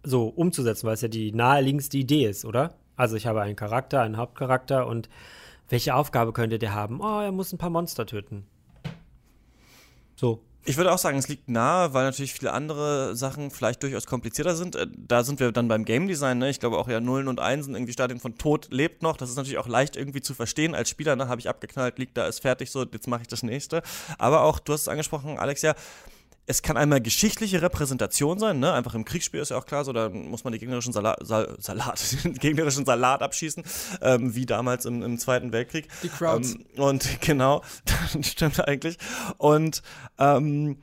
so umzusetzen, weil es ja die naheliegendste Idee ist, oder? Also ich habe einen Charakter, einen Hauptcharakter und welche Aufgabe könnte der haben? Oh, er muss ein paar Monster töten. So. Ich würde auch sagen, es liegt nahe, weil natürlich viele andere Sachen vielleicht durchaus komplizierter sind. Äh, da sind wir dann beim Game Design. Ne? Ich glaube auch ja Nullen und Einsen, irgendwie Stadien von Tod lebt noch. Das ist natürlich auch leicht irgendwie zu verstehen als Spieler. Ne? Habe ich abgeknallt, liegt da, ist fertig, so jetzt mache ich das nächste. Aber auch, du hast es angesprochen, Alex, ja, es kann einmal geschichtliche Repräsentation sein, ne? Einfach im Kriegsspiel ist ja auch klar, so da muss man die gegnerischen Salat, Sal Salat den gegnerischen Salat abschießen, ähm, wie damals im, im, Zweiten Weltkrieg. Die Crowds. Ähm, und genau, das stimmt eigentlich. Und ähm,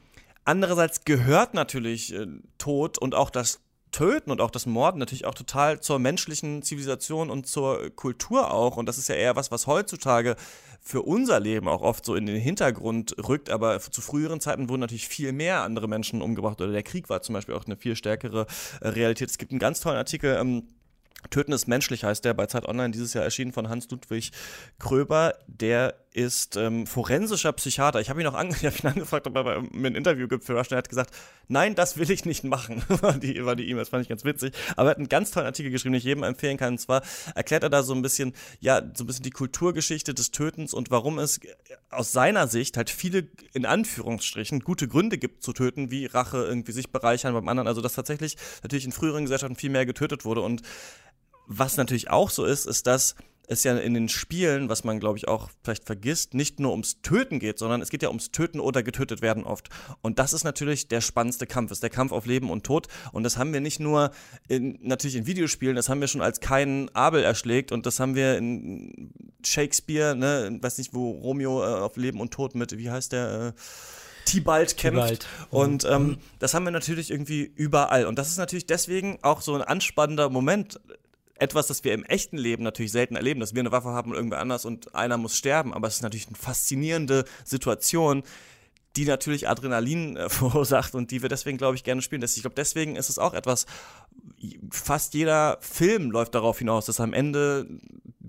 andererseits gehört natürlich äh, Tod und auch das Töten und auch das Morden natürlich auch total zur menschlichen Zivilisation und zur Kultur auch. Und das ist ja eher was, was heutzutage für unser Leben auch oft so in den Hintergrund rückt. Aber zu früheren Zeiten wurden natürlich viel mehr andere Menschen umgebracht. Oder der Krieg war zum Beispiel auch eine viel stärkere äh, Realität. Es gibt einen ganz tollen Artikel. Ähm, Töten ist menschlich heißt der bei Zeit Online dieses Jahr erschienen von Hans-Ludwig Kröber. Der ist ähm, forensischer Psychiater. Ich habe ihn auch an, hab ihn angefragt, ob er mir ein Interview gibt für Rush. Er hat gesagt, nein, das will ich nicht machen. war die war die E-Mail, das fand ich ganz witzig. Aber er hat einen ganz tollen Artikel geschrieben, den ich jedem empfehlen kann. Und zwar erklärt er da so ein bisschen, ja, so ein bisschen die Kulturgeschichte des Tötens und warum es aus seiner Sicht halt viele, in Anführungsstrichen, gute Gründe gibt zu töten, wie Rache, irgendwie sich bereichern beim anderen. Also, dass tatsächlich natürlich in früheren Gesellschaften viel mehr getötet wurde und was natürlich auch so ist, ist, dass es ja in den Spielen, was man glaube ich auch vielleicht vergisst, nicht nur ums Töten geht, sondern es geht ja ums Töten oder getötet werden oft. Und das ist natürlich der spannendste Kampf, ist der Kampf auf Leben und Tod. Und das haben wir nicht nur in, natürlich in Videospielen, das haben wir schon als keinen Abel erschlägt und das haben wir in Shakespeare, ne, weiß nicht, wo Romeo äh, auf Leben und Tod mit, wie heißt der? Äh, Tibalt kämpft. Tibalt. Und ähm, mhm. das haben wir natürlich irgendwie überall. Und das ist natürlich deswegen auch so ein anspannender Moment etwas, das wir im echten Leben natürlich selten erleben, dass wir eine Waffe haben und irgendwer anders und einer muss sterben. Aber es ist natürlich eine faszinierende Situation, die natürlich Adrenalin äh, verursacht und die wir deswegen, glaube ich, gerne spielen. Ich glaube, deswegen ist es auch etwas, fast jeder Film läuft darauf hinaus, dass am Ende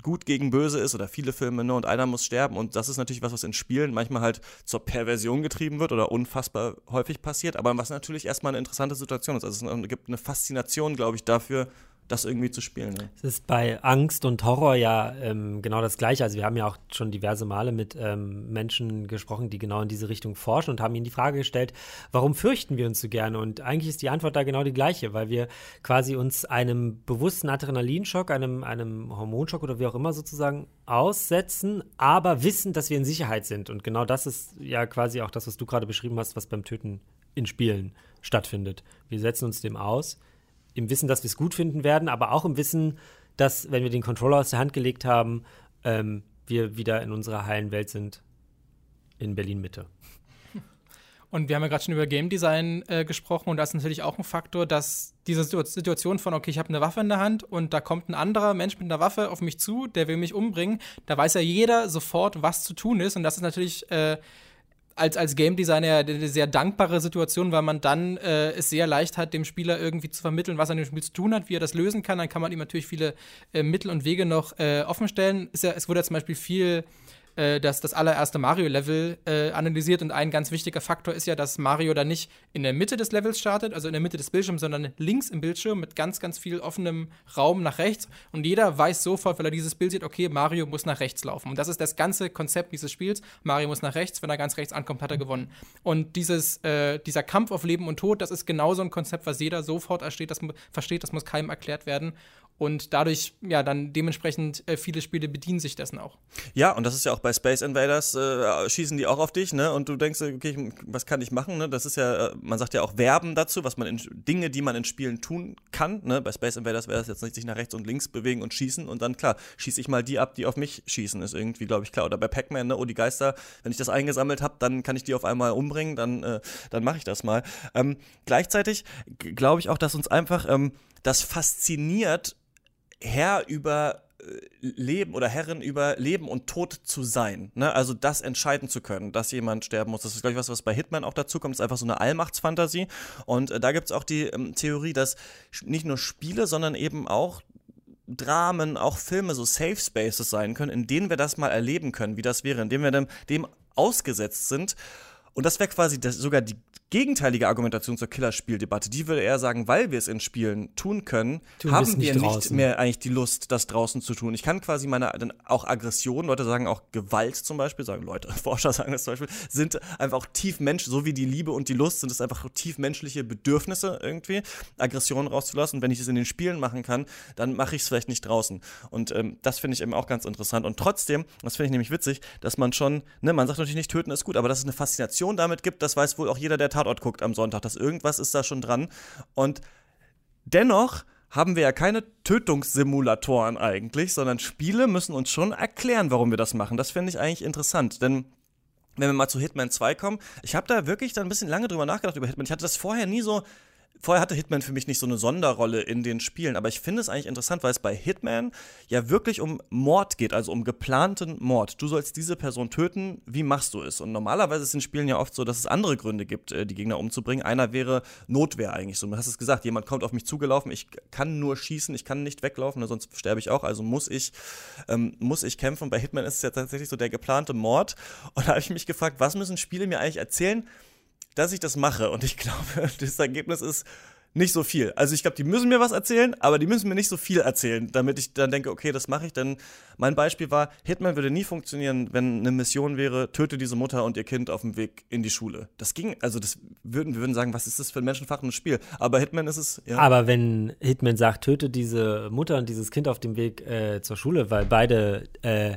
gut gegen böse ist oder viele Filme, ne, und einer muss sterben. Und das ist natürlich was, was in Spielen manchmal halt zur Perversion getrieben wird oder unfassbar häufig passiert, aber was natürlich erstmal eine interessante Situation ist. Also es gibt eine Faszination, glaube ich, dafür, das irgendwie zu spielen. Ne? Es ist bei Angst und Horror ja ähm, genau das Gleiche. Also wir haben ja auch schon diverse Male mit ähm, Menschen gesprochen, die genau in diese Richtung forschen und haben ihnen die Frage gestellt, warum fürchten wir uns so gerne? Und eigentlich ist die Antwort da genau die gleiche, weil wir quasi uns einem bewussten Adrenalinschock, einem, einem Hormonschock oder wie auch immer sozusagen aussetzen, aber wissen, dass wir in Sicherheit sind. Und genau das ist ja quasi auch das, was du gerade beschrieben hast, was beim Töten in Spielen stattfindet. Wir setzen uns dem aus im Wissen, dass wir es gut finden werden, aber auch im Wissen, dass, wenn wir den Controller aus der Hand gelegt haben, ähm, wir wieder in unserer heilen Welt sind in Berlin-Mitte. Und wir haben ja gerade schon über Game Design äh, gesprochen und das ist natürlich auch ein Faktor, dass diese Situation von, okay, ich habe eine Waffe in der Hand und da kommt ein anderer Mensch mit einer Waffe auf mich zu, der will mich umbringen, da weiß ja jeder sofort, was zu tun ist und das ist natürlich äh, als, als Game Designer eine sehr dankbare Situation, weil man dann äh, es sehr leicht hat, dem Spieler irgendwie zu vermitteln, was er in dem Spiel zu tun hat, wie er das lösen kann. Dann kann man ihm natürlich viele äh, Mittel und Wege noch äh, offenstellen. Ja, es wurde ja zum Beispiel viel äh, das, das allererste Mario-Level äh, analysiert. Und ein ganz wichtiger Faktor ist ja, dass Mario da nicht in der Mitte des Levels startet, also in der Mitte des Bildschirms, sondern links im Bildschirm mit ganz, ganz viel offenem Raum nach rechts. Und jeder weiß sofort, wenn er dieses Bild sieht, okay, Mario muss nach rechts laufen. Und das ist das ganze Konzept dieses Spiels. Mario muss nach rechts, wenn er ganz rechts ankommt, hat er gewonnen. Und dieses, äh, dieser Kampf auf Leben und Tod, das ist genauso ein Konzept, was jeder sofort versteht, das, versteht, das muss keinem erklärt werden. Und dadurch, ja, dann dementsprechend äh, viele Spiele bedienen sich dessen auch. Ja, und das ist ja auch bei Space Invaders, äh, schießen die auch auf dich, ne? Und du denkst, okay, was kann ich machen, ne? Das ist ja, äh, man sagt ja auch Verben dazu, was man in Dinge, die man in Spielen tun kann, ne? Bei Space Invaders wäre das jetzt nicht sich nach rechts und links bewegen und schießen und dann, klar, schieße ich mal die ab, die auf mich schießen, ist irgendwie, glaube ich, klar. Oder bei Pac-Man, ne? Oh, die Geister, wenn ich das eingesammelt habe, dann kann ich die auf einmal umbringen, dann, äh, dann mache ich das mal. Ähm, gleichzeitig glaube ich auch, dass uns einfach ähm, das fasziniert, Herr über äh, Leben oder Herrin über Leben und Tod zu sein. Ne? Also das entscheiden zu können, dass jemand sterben muss. Das ist, glaube ich, was, was bei Hitman auch dazu kommt. Das ist einfach so eine Allmachtsfantasie. Und äh, da gibt es auch die ähm, Theorie, dass nicht nur Spiele, sondern eben auch Dramen, auch Filme so Safe Spaces sein können, in denen wir das mal erleben können, wie das wäre, in denen wir dem, dem ausgesetzt sind. Und das wäre quasi das, sogar die gegenteilige Argumentation zur Killerspieldebatte. Die würde eher sagen, weil wir es in Spielen tun können, tun haben wir nicht, nicht mehr eigentlich die Lust, das draußen zu tun. Ich kann quasi meine, dann auch Aggression, Leute sagen auch Gewalt zum Beispiel, sagen Leute, Forscher sagen das zum Beispiel, sind einfach auch tief Mensch, so wie die Liebe und die Lust, sind es einfach tief menschliche Bedürfnisse irgendwie, Aggressionen rauszulassen. Und wenn ich es in den Spielen machen kann, dann mache ich es vielleicht nicht draußen. Und ähm, das finde ich eben auch ganz interessant. Und trotzdem, das finde ich nämlich witzig, dass man schon, ne, man sagt natürlich nicht, töten ist gut, aber dass es eine Faszination damit gibt, das weiß wohl auch jeder, der Tatort guckt am Sonntag, dass irgendwas ist da schon dran. Und dennoch haben wir ja keine Tötungssimulatoren eigentlich, sondern Spiele müssen uns schon erklären, warum wir das machen. Das finde ich eigentlich interessant, denn wenn wir mal zu Hitman 2 kommen, ich habe da wirklich dann ein bisschen lange drüber nachgedacht über Hitman. Ich hatte das vorher nie so vorher hatte Hitman für mich nicht so eine Sonderrolle in den Spielen, aber ich finde es eigentlich interessant, weil es bei Hitman ja wirklich um Mord geht, also um geplanten Mord. Du sollst diese Person töten, wie machst du es? Und normalerweise ist es in Spielen ja oft so, dass es andere Gründe gibt, äh, die Gegner umzubringen. Einer wäre Notwehr eigentlich so. Du hast es gesagt, jemand kommt auf mich zugelaufen, ich kann nur schießen, ich kann nicht weglaufen, sonst sterbe ich auch, also muss ich, ähm, muss ich kämpfen. Bei Hitman ist es ja tatsächlich so der geplante Mord. Und da habe ich mich gefragt, was müssen Spiele mir eigentlich erzählen, dass ich das mache. Und ich glaube, das Ergebnis ist nicht so viel. Also ich glaube, die müssen mir was erzählen, aber die müssen mir nicht so viel erzählen, damit ich dann denke, okay, das mache ich. Denn mein Beispiel war, Hitman würde nie funktionieren, wenn eine Mission wäre, töte diese Mutter und ihr Kind auf dem Weg in die Schule. Das ging, also das würden, wir würden sagen, was ist das für ein menschenfachendes Spiel? Aber Hitman ist es, ja. Aber wenn Hitman sagt, töte diese Mutter und dieses Kind auf dem Weg äh, zur Schule, weil beide äh,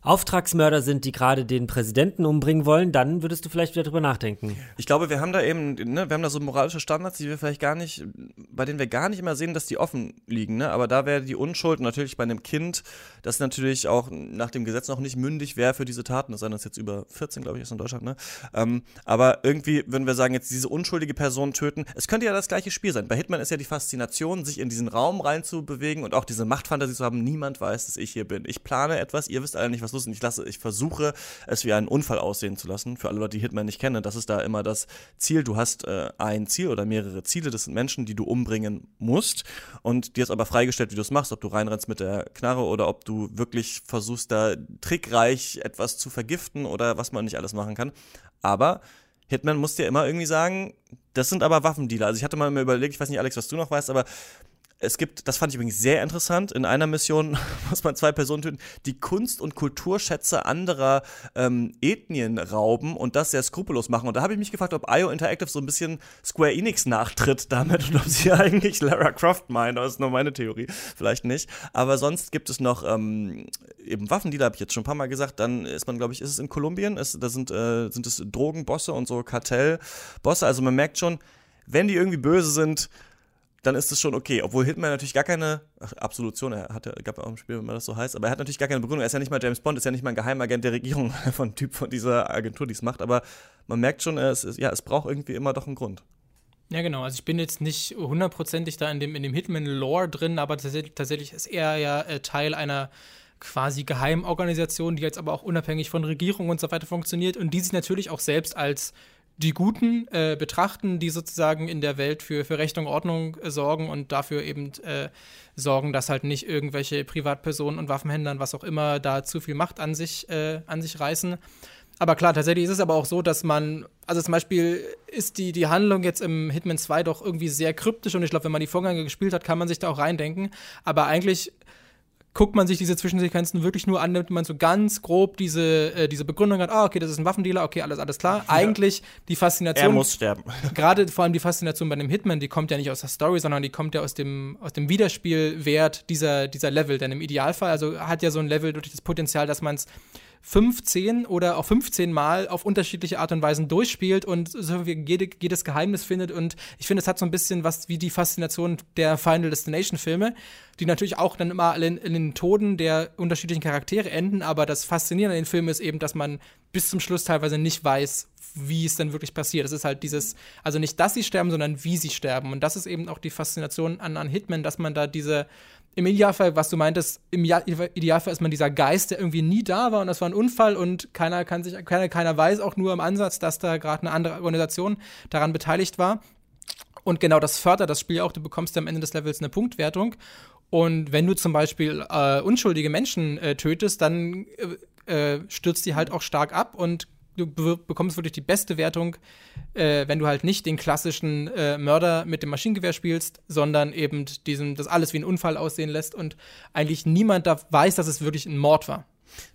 Auftragsmörder sind, die gerade den Präsidenten umbringen wollen, dann würdest du vielleicht wieder drüber nachdenken. Ich glaube, wir haben da eben, ne, wir haben da so moralische Standards, die wir vielleicht gar nicht, bei denen wir gar nicht immer sehen, dass die offen liegen, ne? Aber da wäre die Unschuld natürlich bei einem Kind, das natürlich auch nach dem Gesetz noch nicht mündig wäre für diese Taten, das sei das jetzt über 14, glaube ich, ist in Deutschland, ne? Ähm, aber irgendwie würden wir sagen, jetzt diese unschuldige Person töten. Es könnte ja das gleiche Spiel sein. Bei Hitman ist ja die Faszination, sich in diesen Raum reinzubewegen und auch diese Machtfantasie zu haben, niemand weiß, dass ich hier bin. Ich plane etwas, ihr wisst alle nicht, was was los und ich lasse, ich versuche es wie einen Unfall aussehen zu lassen. Für alle Leute, die Hitman nicht kennen, das ist da immer das Ziel. Du hast äh, ein Ziel oder mehrere Ziele. Das sind Menschen, die du umbringen musst und dir ist aber freigestellt, wie du es machst, ob du reinrennst mit der Knarre oder ob du wirklich versuchst, da trickreich etwas zu vergiften oder was man nicht alles machen kann. Aber Hitman muss dir immer irgendwie sagen, das sind aber Waffendealer. Also ich hatte mal überlegt, ich weiß nicht, Alex, was du noch weißt, aber es gibt, das fand ich übrigens sehr interessant, in einer Mission muss man zwei Personen töten, die Kunst- und Kulturschätze anderer ähm, Ethnien rauben und das sehr skrupellos machen. Und da habe ich mich gefragt, ob IO Interactive so ein bisschen Square Enix nachtritt damit und ob sie eigentlich Lara Croft meinen. Das ist nur meine Theorie, vielleicht nicht. Aber sonst gibt es noch ähm, eben Waffen, die da habe ich jetzt schon ein paar Mal gesagt. Dann ist man, glaube ich, ist es in Kolumbien, ist, da sind, äh, sind es Drogenbosse und so Kartellbosse. Also man merkt schon, wenn die irgendwie böse sind, dann ist es schon okay. Obwohl Hitman natürlich gar keine ach, Absolution, er hatte, gab auch ein Spiel, wenn man das so heißt, aber er hat natürlich gar keine Begründung. Er ist ja nicht mal James Bond, ist ja nicht mal ein Geheimagent der Regierung von Typ von dieser Agentur, die es macht. Aber man merkt schon, es, ist, ja, es braucht irgendwie immer doch einen Grund. Ja, genau. Also ich bin jetzt nicht hundertprozentig da in dem, in dem Hitman-Lore drin, aber tatsächlich, tatsächlich ist er ja äh, Teil einer quasi Geheimorganisation, die jetzt aber auch unabhängig von Regierung und so weiter funktioniert und die sich natürlich auch selbst als die Guten äh, betrachten, die sozusagen in der Welt für, für Recht und Ordnung äh, sorgen und dafür eben äh, sorgen, dass halt nicht irgendwelche Privatpersonen und Waffenhändlern, was auch immer, da zu viel Macht an sich, äh, an sich reißen. Aber klar, tatsächlich ist es aber auch so, dass man, also zum Beispiel ist die, die Handlung jetzt im Hitman 2 doch irgendwie sehr kryptisch und ich glaube, wenn man die Vorgänge gespielt hat, kann man sich da auch reindenken. Aber eigentlich guckt man sich diese Zwischensequenzen wirklich nur an, nimmt man so ganz grob diese, äh, diese Begründung hat, ah, okay, das ist ein Waffendealer, okay, alles, alles klar. Ja. Eigentlich die Faszination. Er muss sterben. Gerade vor allem die Faszination bei einem Hitman, die kommt ja nicht aus der Story, sondern die kommt ja aus dem, aus dem Wiederspielwert dieser, dieser Level. Denn im Idealfall, also hat ja so ein Level durch das Potenzial, dass man es 15 oder auch 15 Mal auf unterschiedliche Art und Weisen durchspielt und so jede, jedes Geheimnis findet. Und ich finde, es hat so ein bisschen was wie die Faszination der Final Destination-Filme, die natürlich auch dann immer in, in den Toden der unterschiedlichen Charaktere enden. Aber das Faszinierende an den Filmen ist eben, dass man bis zum Schluss teilweise nicht weiß, wie es denn wirklich passiert. Es ist halt dieses, also nicht, dass sie sterben, sondern wie sie sterben. Und das ist eben auch die Faszination an, an Hitman, dass man da diese im Idealfall, was du meintest, im Idealfall ist man dieser Geist, der irgendwie nie da war und das war ein Unfall und keiner kann sich, keiner, keiner weiß auch nur im Ansatz, dass da gerade eine andere Organisation daran beteiligt war. Und genau das fördert das Spiel auch. Du bekommst am Ende des Levels eine Punktwertung. Und wenn du zum Beispiel äh, unschuldige Menschen äh, tötest, dann äh, äh stürzt die halt auch stark ab und du bekommst wirklich die beste Wertung, äh, wenn du halt nicht den klassischen äh, Mörder mit dem Maschinengewehr spielst, sondern eben diesen, das alles wie ein Unfall aussehen lässt und eigentlich niemand da weiß, dass es wirklich ein Mord war.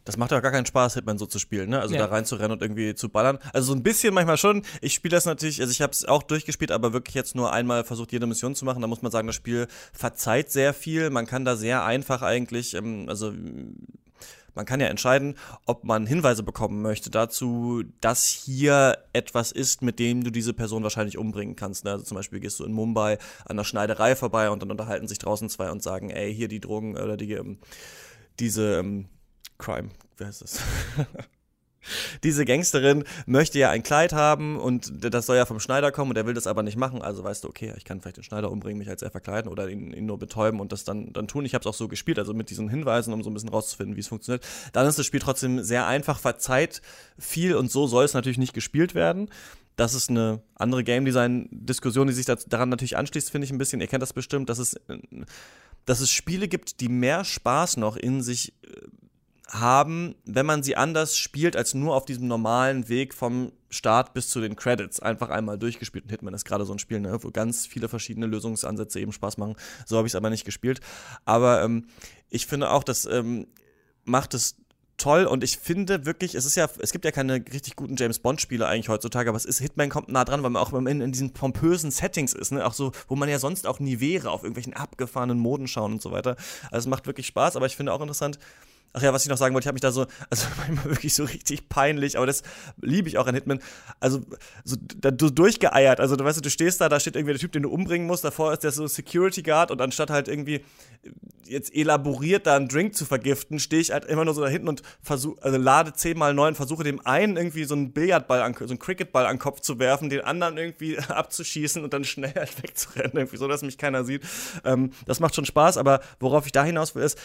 Das macht ja gar keinen Spaß, Hitman so zu spielen, ne? Also ja. da reinzurennen und irgendwie zu ballern. Also so ein bisschen manchmal schon. Ich spiele das natürlich, also ich habe es auch durchgespielt, aber wirklich jetzt nur einmal versucht, jede Mission zu machen. Da muss man sagen, das Spiel verzeiht sehr viel. Man kann da sehr einfach eigentlich, ähm, also man kann ja entscheiden, ob man Hinweise bekommen möchte dazu, dass hier etwas ist, mit dem du diese Person wahrscheinlich umbringen kannst. Ne? Also zum Beispiel gehst du in Mumbai an der Schneiderei vorbei und dann unterhalten sich draußen zwei und sagen, ey, hier die Drogen oder die, ähm, diese ähm, Crime, wie heißt das? diese Gangsterin möchte ja ein Kleid haben und das soll ja vom Schneider kommen und er will das aber nicht machen. Also weißt du, okay, ich kann vielleicht den Schneider umbringen, mich als er verkleiden oder ihn, ihn nur betäuben und das dann, dann tun. Ich habe es auch so gespielt, also mit diesen Hinweisen, um so ein bisschen rauszufinden, wie es funktioniert. Dann ist das Spiel trotzdem sehr einfach, verzeiht viel und so soll es natürlich nicht gespielt werden. Das ist eine andere Game Design-Diskussion, die sich daran natürlich anschließt, finde ich ein bisschen. Ihr kennt das bestimmt, dass es, dass es Spiele gibt, die mehr Spaß noch in sich äh, haben, wenn man sie anders spielt als nur auf diesem normalen Weg vom Start bis zu den Credits. Einfach einmal durchgespielt und Hitman ist gerade so ein Spiel, ne, wo ganz viele verschiedene Lösungsansätze eben Spaß machen. So habe ich es aber nicht gespielt. Aber ähm, ich finde auch, das ähm, macht es toll und ich finde wirklich, es ist ja, es gibt ja keine richtig guten James Bond Spiele eigentlich heutzutage, aber es ist Hitman kommt nah dran, weil man auch in, in diesen pompösen Settings ist, ne, auch so, wo man ja sonst auch nie wäre, auf irgendwelchen abgefahrenen Moden schauen und so weiter. Also es macht wirklich Spaß, aber ich finde auch interessant, Ach ja, was ich noch sagen wollte, ich habe mich da so, also manchmal wirklich so richtig peinlich, aber das liebe ich auch an Hitman. Also so da, du durchgeeiert. Also du weißt, du stehst da, da steht irgendwie der Typ, den du umbringen musst, davor ist der so Security Guard und anstatt halt irgendwie jetzt elaboriert da einen Drink zu vergiften, stehe ich halt immer nur so da hinten und versuche, also lade zehnmal neun, versuche dem einen irgendwie so einen Billardball, an, so einen Cricketball an den Kopf zu werfen, den anderen irgendwie abzuschießen und dann schnell halt wegzurennen, irgendwie so, dass mich keiner sieht. Ähm, das macht schon Spaß, aber worauf ich da hinaus will, ist,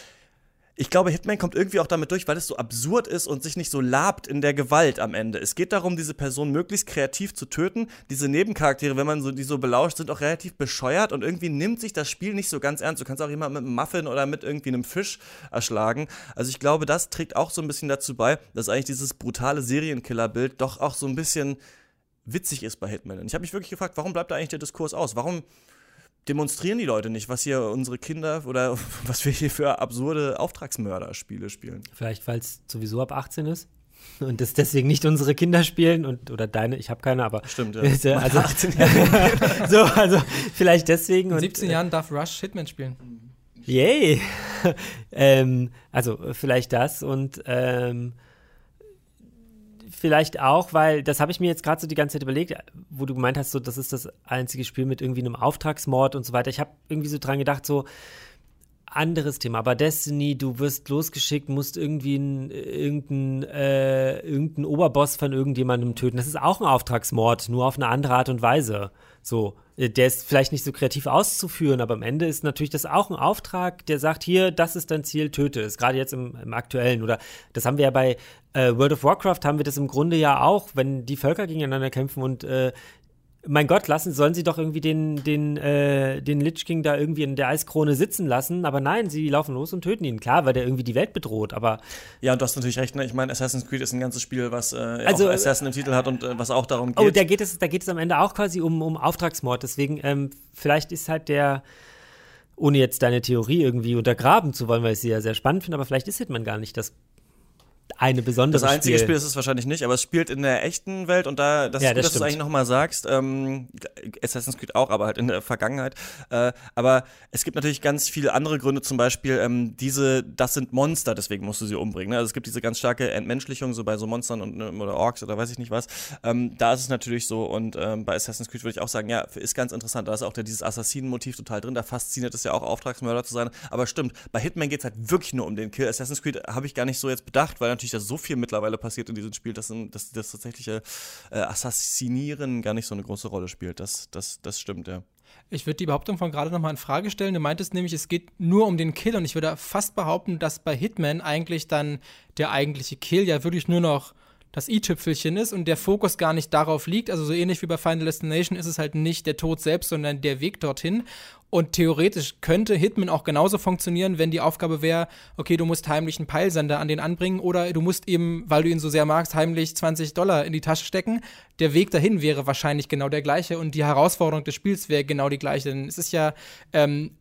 ich glaube, Hitman kommt irgendwie auch damit durch, weil es so absurd ist und sich nicht so labt in der Gewalt am Ende. Es geht darum, diese Person möglichst kreativ zu töten. Diese Nebencharaktere, wenn man so die so belauscht, sind auch relativ bescheuert und irgendwie nimmt sich das Spiel nicht so ganz ernst. Du kannst auch jemanden mit einem Muffin oder mit irgendwie einem Fisch erschlagen. Also ich glaube, das trägt auch so ein bisschen dazu bei, dass eigentlich dieses brutale Serienkiller-Bild doch auch so ein bisschen witzig ist bei Hitman. Und ich habe mich wirklich gefragt, warum bleibt da eigentlich der Diskurs aus? Warum demonstrieren die Leute nicht, was hier unsere Kinder oder was wir hier für absurde Auftragsmörder-Spiele spielen. Vielleicht, weil es sowieso ab 18 ist und das deswegen nicht unsere Kinder spielen und oder deine, ich habe keine, aber stimmt ja. Also, 18 so, also vielleicht deswegen. In 17 und, äh, Jahren darf Rush Hitman spielen. Yay! ähm, also vielleicht das und ähm, vielleicht auch, weil das habe ich mir jetzt gerade so die ganze Zeit überlegt, wo du gemeint hast, so das ist das einzige Spiel mit irgendwie einem Auftragsmord und so weiter. Ich habe irgendwie so dran gedacht, so anderes Thema, aber Destiny, du wirst losgeschickt, musst irgendwie einen, irgendeinen äh, irgendein Oberboss von irgendjemandem töten. Das ist auch ein Auftragsmord, nur auf eine andere Art und Weise. So, äh, der ist vielleicht nicht so kreativ auszuführen, aber am Ende ist natürlich das auch ein Auftrag, der sagt, hier, das ist dein Ziel, töte es. Gerade jetzt im, im aktuellen. Oder das haben wir ja bei äh, World of Warcraft, haben wir das im Grunde ja auch, wenn die Völker gegeneinander kämpfen und äh, mein Gott, lassen, sollen sie doch irgendwie den, den, äh, den Lich King da irgendwie in der Eiskrone sitzen lassen. Aber nein, sie laufen los und töten ihn. Klar, weil der irgendwie die Welt bedroht, aber. Ja, und du hast natürlich recht, ne? Ich meine, Assassin's Creed ist ein ganzes Spiel, was äh, also, auch Assassin im Titel hat und äh, was auch darum oh, geht. Oh, da geht es, da geht es am Ende auch quasi um, um Auftragsmord. Deswegen, ähm, vielleicht ist halt der ohne jetzt deine Theorie irgendwie untergraben zu wollen, weil ich sie ja sehr spannend finde, aber vielleicht ist Hitman gar nicht das eine besondere Das einzige Spiel. Spiel ist es wahrscheinlich nicht, aber es spielt in der echten Welt und da, das Ja, ist gut, das dass du es eigentlich nochmal sagst. Ähm, Assassin's Creed auch, aber halt in der Vergangenheit. Äh, aber es gibt natürlich ganz viele andere Gründe, zum Beispiel ähm, diese, das sind Monster, deswegen musst du sie umbringen. Ne? Also es gibt diese ganz starke Entmenschlichung, so bei so Monstern und, ne, oder Orks oder weiß ich nicht was. Ähm, da ist es natürlich so und ähm, bei Assassin's Creed würde ich auch sagen, ja, ist ganz interessant. Da ist auch der, dieses Assassinen-Motiv total drin. Da fasziniert es ja auch, Auftragsmörder zu sein. Aber stimmt, bei Hitman geht es halt wirklich nur um den Kill. Assassin's Creed habe ich gar nicht so jetzt bedacht, weil natürlich da so viel mittlerweile passiert in diesem Spiel, dass, dass das tatsächliche äh, Assassinieren gar nicht so eine große Rolle spielt. Das, das, das stimmt, ja. Ich würde die Behauptung von gerade nochmal in Frage stellen. Du meintest nämlich, es geht nur um den Kill und ich würde fast behaupten, dass bei Hitman eigentlich dann der eigentliche Kill ja wirklich nur noch das i-Tüpfelchen ist und der Fokus gar nicht darauf liegt. Also so ähnlich wie bei Final Destination ist es halt nicht der Tod selbst, sondern der Weg dorthin. Und theoretisch könnte Hitman auch genauso funktionieren, wenn die Aufgabe wäre, okay, du musst heimlich einen Peilsender an den anbringen oder du musst eben, weil du ihn so sehr magst, heimlich 20 Dollar in die Tasche stecken. Der Weg dahin wäre wahrscheinlich genau der gleiche und die Herausforderung des Spiels wäre genau die gleiche. Denn es ist ja, ähm,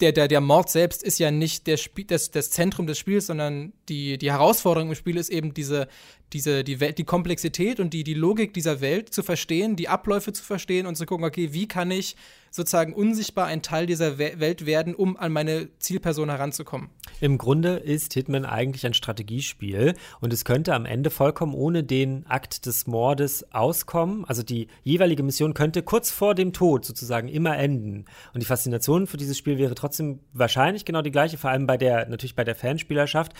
der, der, der Mord selbst ist ja nicht der Spiel, das, das Zentrum des Spiels, sondern die, die Herausforderung im Spiel ist eben diese, diese, die, Welt, die Komplexität und die, die Logik dieser Welt zu verstehen, die Abläufe zu verstehen und zu gucken, okay, wie kann ich sozusagen unsichtbar ein Teil dieser We Welt werden, um an meine Zielperson heranzukommen. Im Grunde ist Hitman eigentlich ein Strategiespiel und es könnte am Ende vollkommen ohne den Akt des Mordes auskommen. Also die jeweilige Mission könnte kurz vor dem Tod sozusagen immer enden. Und die Faszination für dieses Spiel wäre trotzdem wahrscheinlich genau die gleiche, vor allem bei der, natürlich bei der Fanspielerschaft.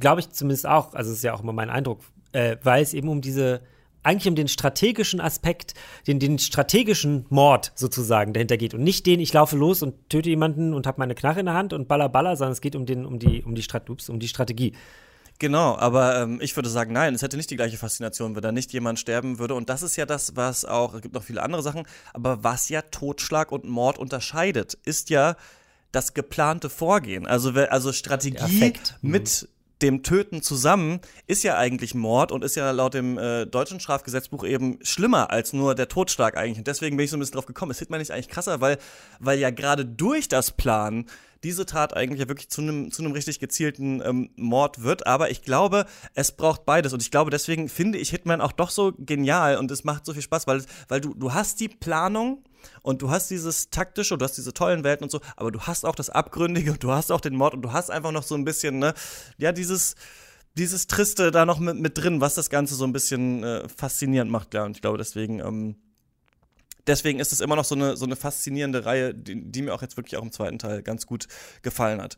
Glaube ich zumindest auch, also es ist ja auch immer mein Eindruck, äh, weil es eben um diese eigentlich um den strategischen Aspekt, den, den strategischen Mord sozusagen dahinter geht und nicht den, ich laufe los und töte jemanden und habe meine Knarre in der Hand und baller baller, sondern es geht um den, um die, um die, Strat ups, um die Strategie. Genau, aber ähm, ich würde sagen, nein, es hätte nicht die gleiche Faszination, wenn da nicht jemand sterben würde. Und das ist ja das, was auch, es gibt noch viele andere Sachen, aber was ja Totschlag und Mord unterscheidet, ist ja das geplante Vorgehen. Also, also Strategie. Mhm. mit dem Töten zusammen ist ja eigentlich Mord und ist ja laut dem äh, deutschen Strafgesetzbuch eben schlimmer als nur der Totschlag eigentlich. Und deswegen bin ich so ein bisschen drauf gekommen. Es Hitman nicht eigentlich krasser, weil, weil ja gerade durch das Plan diese Tat eigentlich ja wirklich zu einem zu einem richtig gezielten ähm, Mord wird. Aber ich glaube, es braucht beides. Und ich glaube, deswegen finde ich Hitman auch doch so genial und es macht so viel Spaß, weil, weil du, du hast die Planung und du hast dieses taktische, du hast diese tollen Welten und so, aber du hast auch das Abgründige und du hast auch den Mord und du hast einfach noch so ein bisschen, ne, ja, dieses, dieses Triste da noch mit, mit drin, was das Ganze so ein bisschen äh, faszinierend macht, ja. Und ich glaube, deswegen, ähm, deswegen ist es immer noch so eine, so eine faszinierende Reihe, die, die mir auch jetzt wirklich auch im zweiten Teil ganz gut gefallen hat.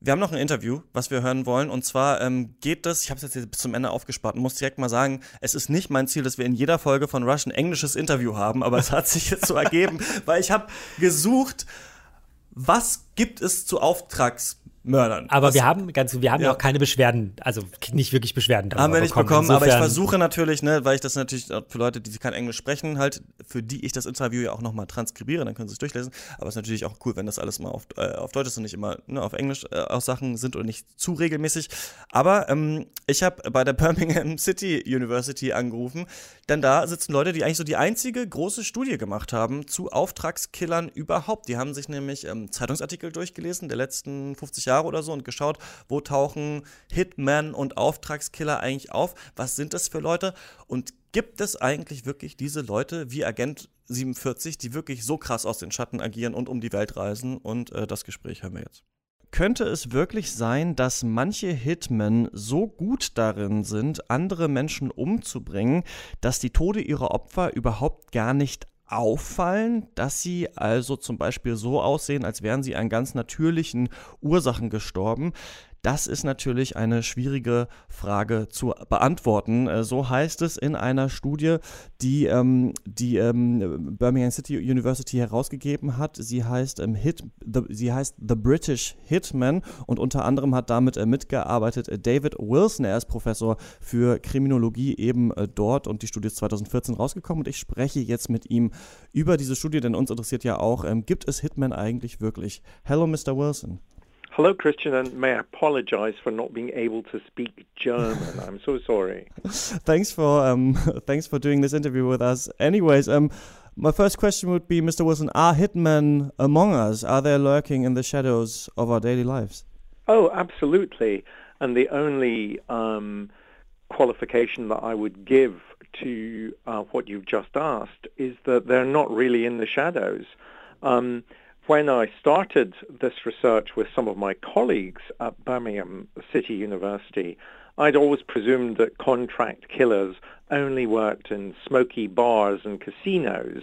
Wir haben noch ein Interview, was wir hören wollen. Und zwar ähm, geht das, ich habe es jetzt bis zum Ende aufgespart und muss direkt mal sagen, es ist nicht mein Ziel, dass wir in jeder Folge von Rush ein englisches Interview haben, aber es hat sich jetzt so ergeben, weil ich habe gesucht, was gibt es zu Auftragsmördern? Aber was, wir haben ganz, wir haben ja auch keine Beschwerden, also nicht wirklich Beschwerden darüber haben wir nicht bekommen, aber ich versuche natürlich, ne, weil ich das natürlich für Leute, die kein Englisch sprechen, halt, für die ich das Interview ja auch nochmal transkribiere, dann können sie es durchlesen. Aber es ist natürlich auch cool, wenn das alles mal auf, äh, auf Deutsch ist und nicht immer ne, auf Englisch äh, auch Sachen sind und nicht zu regelmäßig. Aber ähm, ich habe bei der Birmingham City University angerufen, denn da sitzen Leute, die eigentlich so die einzige große Studie gemacht haben zu Auftragskillern überhaupt. Die haben sich nämlich ähm, Zeitungsartikel durchgelesen der letzten 50 Jahre oder so und geschaut, wo tauchen Hitmen und Auftragskiller eigentlich auf? Was sind das für Leute? Und gibt es eigentlich wirklich diese Leute wie Agent 47, die wirklich so krass aus den Schatten agieren und um die Welt reisen? Und äh, das Gespräch haben wir jetzt. Könnte es wirklich sein, dass manche Hitmen so gut darin sind, andere Menschen umzubringen, dass die Tode ihrer Opfer überhaupt gar nicht auffallen, dass sie also zum Beispiel so aussehen, als wären sie an ganz natürlichen Ursachen gestorben? Das ist natürlich eine schwierige Frage zu beantworten. Äh, So heißt es in einer Studie, die ähm, die ähm, Birmingham City University herausgegeben hat. Sie heißt, ähm, Hit, the, sie heißt The British Hitman und unter anderem hat damit äh, mitgearbeitet äh, David Wilson. Er ist Professor für Kriminologie eben äh, dort und die Studie ist 2014 rausgekommen und ich spreche jetzt mit ihm über diese Studie, denn uns interessiert ja auch, ähm, gibt es Hitman eigentlich wirklich? Hello, Mr. Wilson. Hello, Christian, and may I apologize for not being able to speak German. I'm so sorry. thanks for um, thanks for doing this interview with us. Anyways, um, My first question would be, Mr. Wilson, are hitmen among us? Are they lurking in the shadows of our daily lives? Oh, absolutely. And the only um, qualification that I would give to uh, what you've just asked is that they're not really in the shadows. Um, when I started this research with some of my colleagues at Birmingham City University, I'd always presumed that contract killers only worked in smoky bars and casinos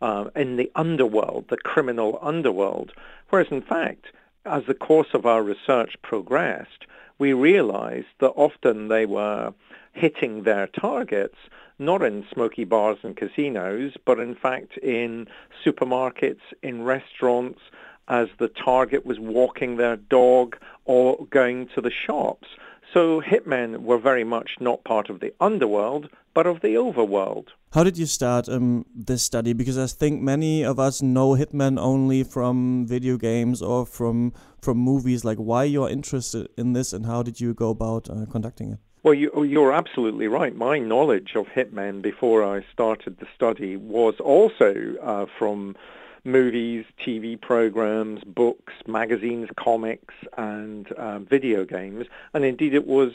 uh, in the underworld, the criminal underworld, whereas in fact, as the course of our research progressed, we realized that often they were hitting their targets not in smoky bars and casinos, but in fact in supermarkets, in restaurants, as the target was walking their dog or going to the shops. So hitmen were very much not part of the underworld, but of the overworld. How did you start um, this study? Because I think many of us know hitmen only from video games or from from movies. Like, why you're interested in this, and how did you go about uh, conducting it? Well, you, you're absolutely right. My knowledge of Hitman before I started the study was also uh, from movies, TV programs, books, magazines, comics, and uh, video games. And indeed, it was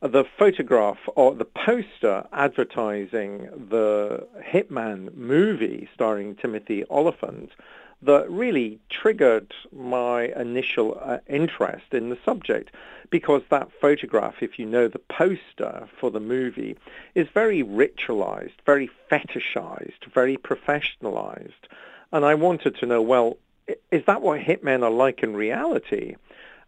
the photograph or the poster advertising the Hitman movie starring Timothy Olyphant that really triggered my initial uh, interest in the subject because that photograph, if you know the poster for the movie, is very ritualized, very fetishized, very professionalized. And I wanted to know, well, is that what hitmen are like in reality?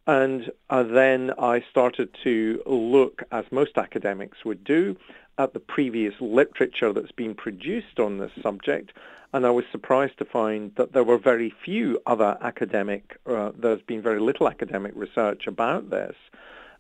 And uh, then I started to look, as most academics would do, at the previous literature that's been produced on this subject and I was surprised to find that there were very few other academic, uh, there's been very little academic research about this.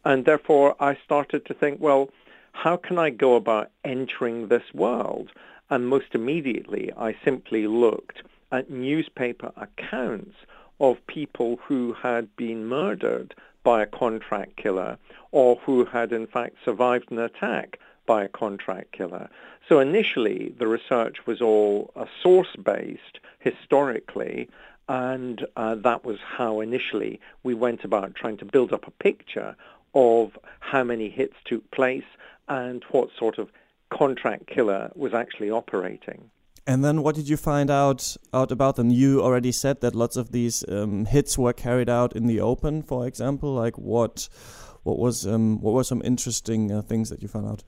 And therefore I started to think, well, how can I go about entering this world? And most immediately I simply looked at newspaper accounts of people who had been murdered by a contract killer or who had in fact survived an attack by a contract killer. So initially, the research was all uh, source-based historically, and uh, that was how initially we went about trying to build up a picture of how many hits took place and what sort of contract killer was actually operating. And then, what did you find out out about them? You already said that lots of these um, hits were carried out in the open. For example, like what, what was um, what were some interesting uh, things that you found out?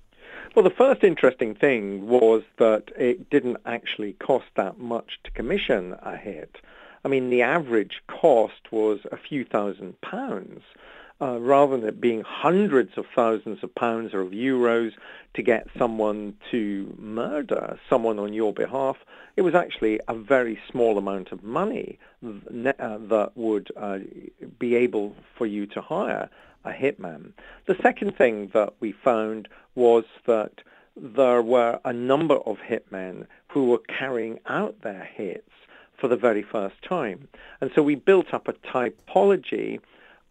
Well, the first interesting thing was that it didn't actually cost that much to commission a hit. I mean, the average cost was a few thousand pounds. Uh, rather than it being hundreds of thousands of pounds or of euros to get someone to murder someone on your behalf, it was actually a very small amount of money uh, that would uh, be able for you to hire a hitman. The second thing that we found was that there were a number of hitmen who were carrying out their hits for the very first time. And so we built up a typology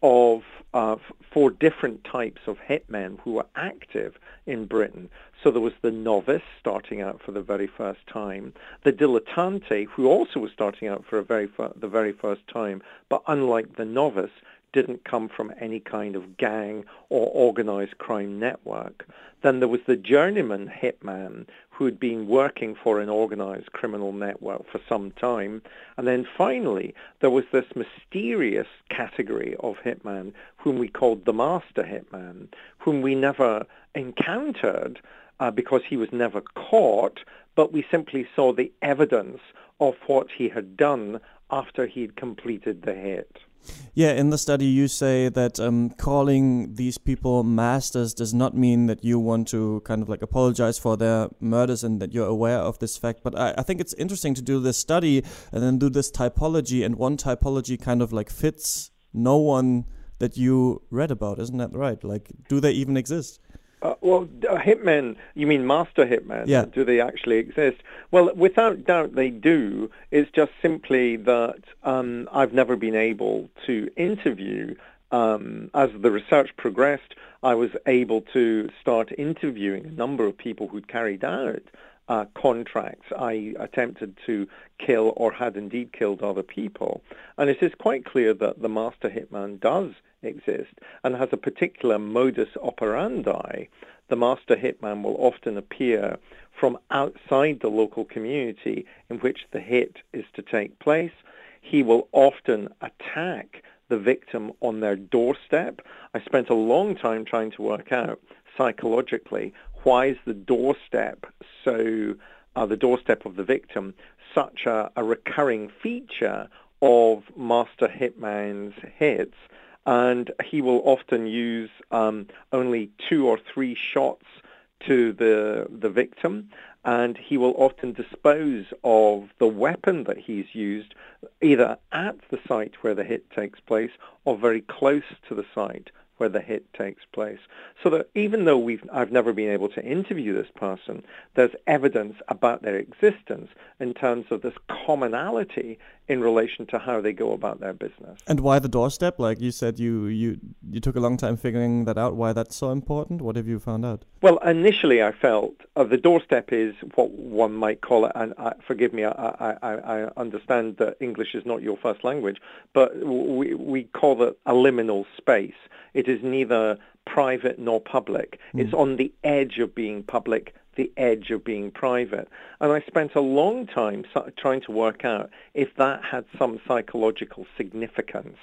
of uh, four different types of hitmen who were active in Britain. So there was the novice starting out for the very first time, the dilettante who also was starting out for a very fir- the very first time, but unlike the novice, didn't come from any kind of gang or organized crime network. Then there was the journeyman hitman who had been working for an organized criminal network for some time. And then finally, there was this mysterious category of hitman whom we called the master hitman, whom we never encountered uh, because he was never caught, but we simply saw the evidence of what he had done after he'd completed the hit. Yeah, in the study, you say that um, calling these people masters does not mean that you want to kind of like apologize for their murders and that you're aware of this fact. But I, I think it's interesting to do this study and then do this typology, and one typology kind of like fits no one that you read about. Isn't that right? Like, do they even exist? Uh, well, uh, hitmen, you mean master hitmen? Yeah. Do they actually exist? Well, without doubt they do. It's just simply that um, I've never been able to interview. Um, as the research progressed, I was able to start interviewing a number of people who'd carried out uh, contracts, I attempted to kill or had indeed killed other people. And it is quite clear that the master hitman does exist and has a particular modus operandi. The master hitman will often appear from outside the local community in which the hit is to take place. He will often attack the victim on their doorstep. I spent a long time trying to work out psychologically why is the doorstep so uh, the doorstep of the victim such a, a recurring feature of master hitman's hits and he will often use um, only two or three shots to the the victim and he will often dispose of the weapon that he's used either at the site where the hit takes place or very close to the site where the hit takes place. So that even though we've, I've never been able to interview this person, there's evidence about their existence in terms of this commonality in relation to how they go about their business. And why the doorstep? Like you said, you you you took a long time figuring that out. Why that's so important? What have you found out? Well, initially I felt uh, the doorstep is what one might call it. And uh, forgive me, I, I, I understand that English is not your first language, but we we call it a liminal space. It is neither private nor public. Mm. It's on the edge of being public, the edge of being private. And I spent a long time trying to work out if that had some psychological significance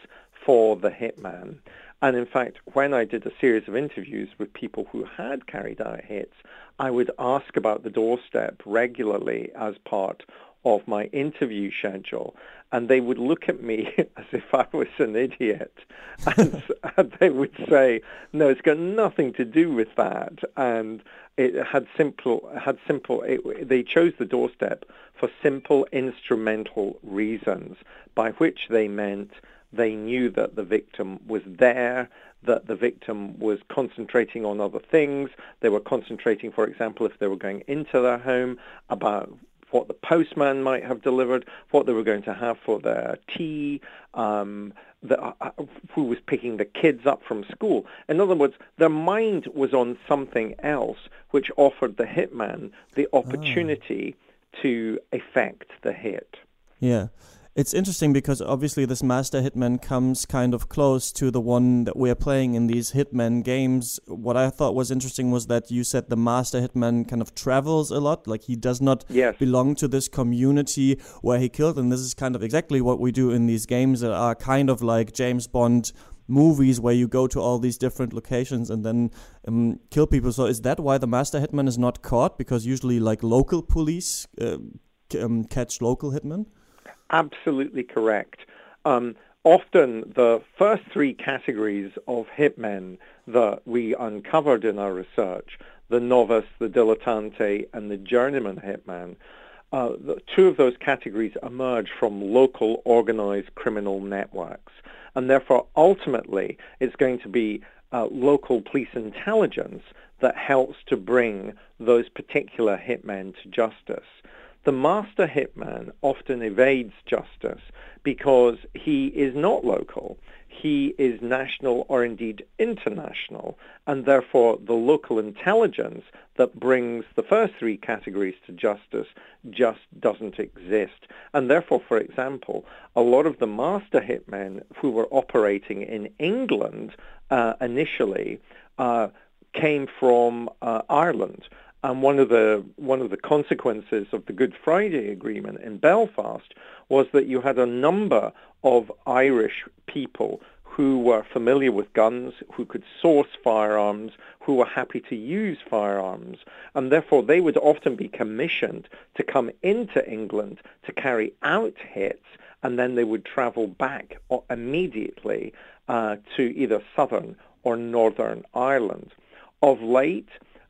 for the hitman. And in fact, when I did a series of interviews with people who had carried out hits, I would ask about the doorstep regularly as part of my interview schedule and they would look at me as if I was an idiot, and, and, they would say, "No, it's got nothing to do with that." And it had simple had simple. It, they chose the doorstep for simple instrumental reasons, by which they meant they knew that the victim was there, that the victim was concentrating on other things. They were concentrating, for example, if they were going into their home, about what the postman might have delivered, what they were going to have for their tea, um, the, uh, uh, who was picking the kids up from school. In other words, their mind was on something else, which offered the hitman the opportunity oh. to effect the hit. Yeah. It's interesting because obviously this Master Hitman comes kind of close to the one that we're playing in these Hitman games. What I thought was interesting was that you said the Master Hitman kind of travels a lot, like he does not yes. belong to this community where he killed. And this is kind of exactly what we do in these games that are kind of like James Bond movies where you go to all these different locations and then um, kill people. So is that why the Master Hitman is not caught? Because usually like local police uh, um, catch local hitmen? Absolutely correct. Um, often the first three categories of hitmen that we uncovered in our research, the novice, the dilettante, and the journeyman hitman, uh, the, two of those categories emerge from local organized criminal networks. And therefore, ultimately, it's going to be uh, local police intelligence that helps to bring those particular hitmen to justice. The master hitman often evades justice because he is not local. He is national or indeed international, and therefore the local intelligence that brings the first three categories to justice just doesn't exist. And therefore, for example, a lot of the master hitmen who were operating in England uh, initially uh, came from uh, Ireland and one of the one of the consequences of the Good Friday Agreement in Belfast was that you had a number of Irish people who were familiar with guns, who could source firearms, who were happy to use firearms, and therefore they would often be commissioned to come into England to carry out hits, and then they would travel back immediately uh, to either southern or northern Ireland. Of late,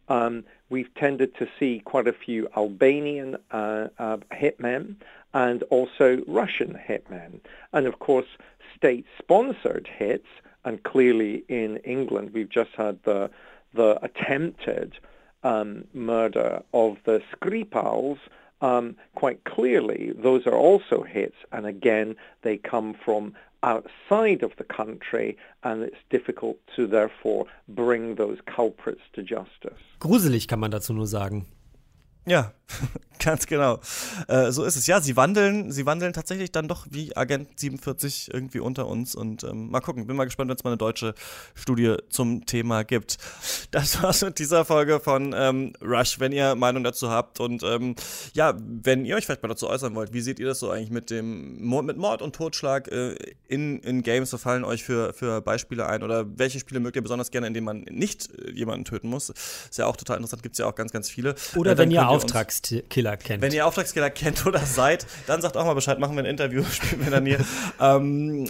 um, we've tended to see quite a few Albanian uh, uh, hitmen and also Russian hitmen. And of course, state-sponsored hits, and clearly in England, we've just had the, the attempted um, murder of the Skripals, um, quite clearly, those are also hits, and again, they come from outside of the country, and it's difficult to therefore bring those culprits to justice. Gruselig kann man dazu nur sagen. Ja, Ganz genau. Äh, so ist es. Ja, sie wandeln, sie wandeln tatsächlich dann doch wie Agent 47 irgendwie unter uns und ähm, mal gucken. Bin mal gespannt, wenn es mal eine deutsche Studie zum Thema gibt. Das war's mit dieser Folge von ähm, Rush. Wenn ihr Meinung dazu habt und ähm, ja, wenn ihr euch vielleicht mal dazu äußern wollt, wie seht ihr das so eigentlich mit dem mit Mord und Totschlag äh, in, in Games? So fallen euch für, für Beispiele ein oder welche Spiele mögt ihr besonders gerne, in denen man nicht äh, jemanden töten muss? Ist ja auch total interessant, gibt es ja auch ganz, ganz viele. Oder äh, wenn ihr Auftragskiller kennt. Wenn ihr Auftragskiller kennt oder seid, dann sagt auch mal Bescheid, machen wir ein Interview, spielen wir dann hier. ähm,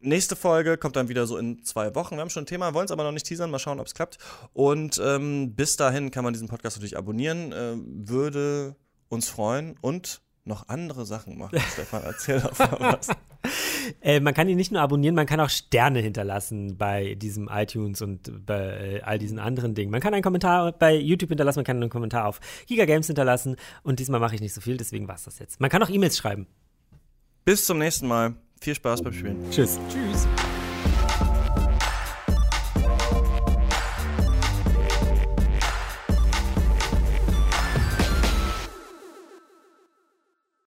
nächste Folge kommt dann wieder so in zwei Wochen. Wir haben schon ein Thema, wollen es aber noch nicht teasern. Mal schauen, ob es klappt. Und ähm, bis dahin kann man diesen Podcast natürlich abonnieren. Äh, würde uns freuen und noch andere Sachen machen. Stefan, erzähl doch mal was. Äh, man kann ihn nicht nur abonnieren, man kann auch Sterne hinterlassen bei diesem iTunes und bei äh, all diesen anderen Dingen. Man kann einen Kommentar bei YouTube hinterlassen, man kann einen Kommentar auf Giga Games hinterlassen und diesmal mache ich nicht so viel, deswegen war es das jetzt. Man kann auch E-Mails schreiben. Bis zum nächsten Mal. Viel Spaß beim Spielen. Tschüss. Tschüss.